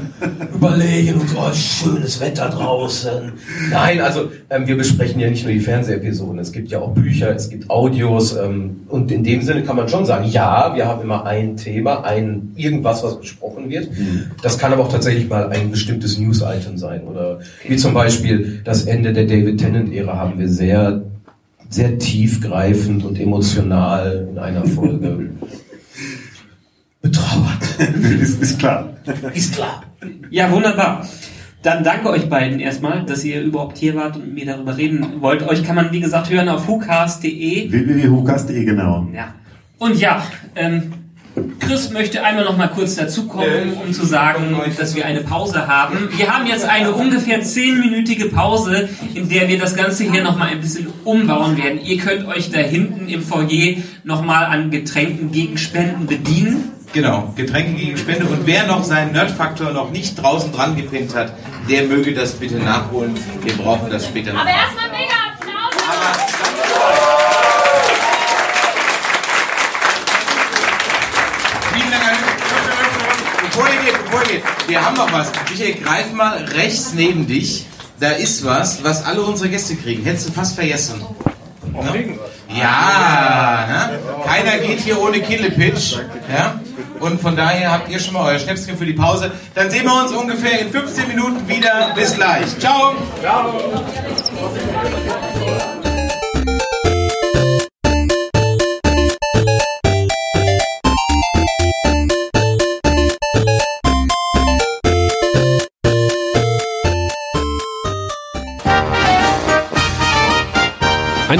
[laughs] überlegen und so, oh, schönes Wetter draußen. Nein, also ähm, wir besprechen ja nicht nur die Fernsehepisoden, es gibt ja auch Bücher, es gibt Audios ähm, und in dem Sinne kann man schon sagen, ja, wir haben immer ein Thema, ein irgendwas, was besprochen wird. Das kann aber auch tatsächlich mal ein bestimmtes News-Item sein oder wie zum Beispiel das Ende der David Tennant-Ära haben wir sehr, sehr tiefgreifend und emotional in einer Folge [laughs] betrauert. ist, ist klar. Ist klar. Ja, wunderbar. Dann danke euch beiden erstmal, dass ihr überhaupt hier wart und mit mir darüber reden wollt. Euch kann man, wie gesagt, hören auf hucast.de. www.hucast.de, genau. Ja. Und ja, ähm, Chris möchte einmal noch mal kurz dazukommen, um zu sagen, dass wir eine Pause haben. Wir haben jetzt eine ungefähr zehnminütige Pause, in der wir das Ganze hier noch mal ein bisschen umbauen werden. Ihr könnt euch da hinten im Foyer noch mal an Getränken gegen Spenden bedienen. Genau, Getränke gegen Spende. Und wer noch seinen Nerdfaktor noch nicht draußen dran gepinnt hat, der möge das bitte nachholen. Wir brauchen das später noch. Aber erstmal mega Applaus. Vielen Dank. Bevor ihr geht, wir haben noch was. Michael, greif mal rechts neben dich. Da ist was, was alle unsere Gäste kriegen. Hättest du fast vergessen. Ne? Ja, ne? keiner geht hier ohne Killepitch. Ja? Und von daher habt ihr schon mal euer Schnäpschen für die Pause. Dann sehen wir uns ungefähr in 15 Minuten wieder. Bis gleich. Ciao.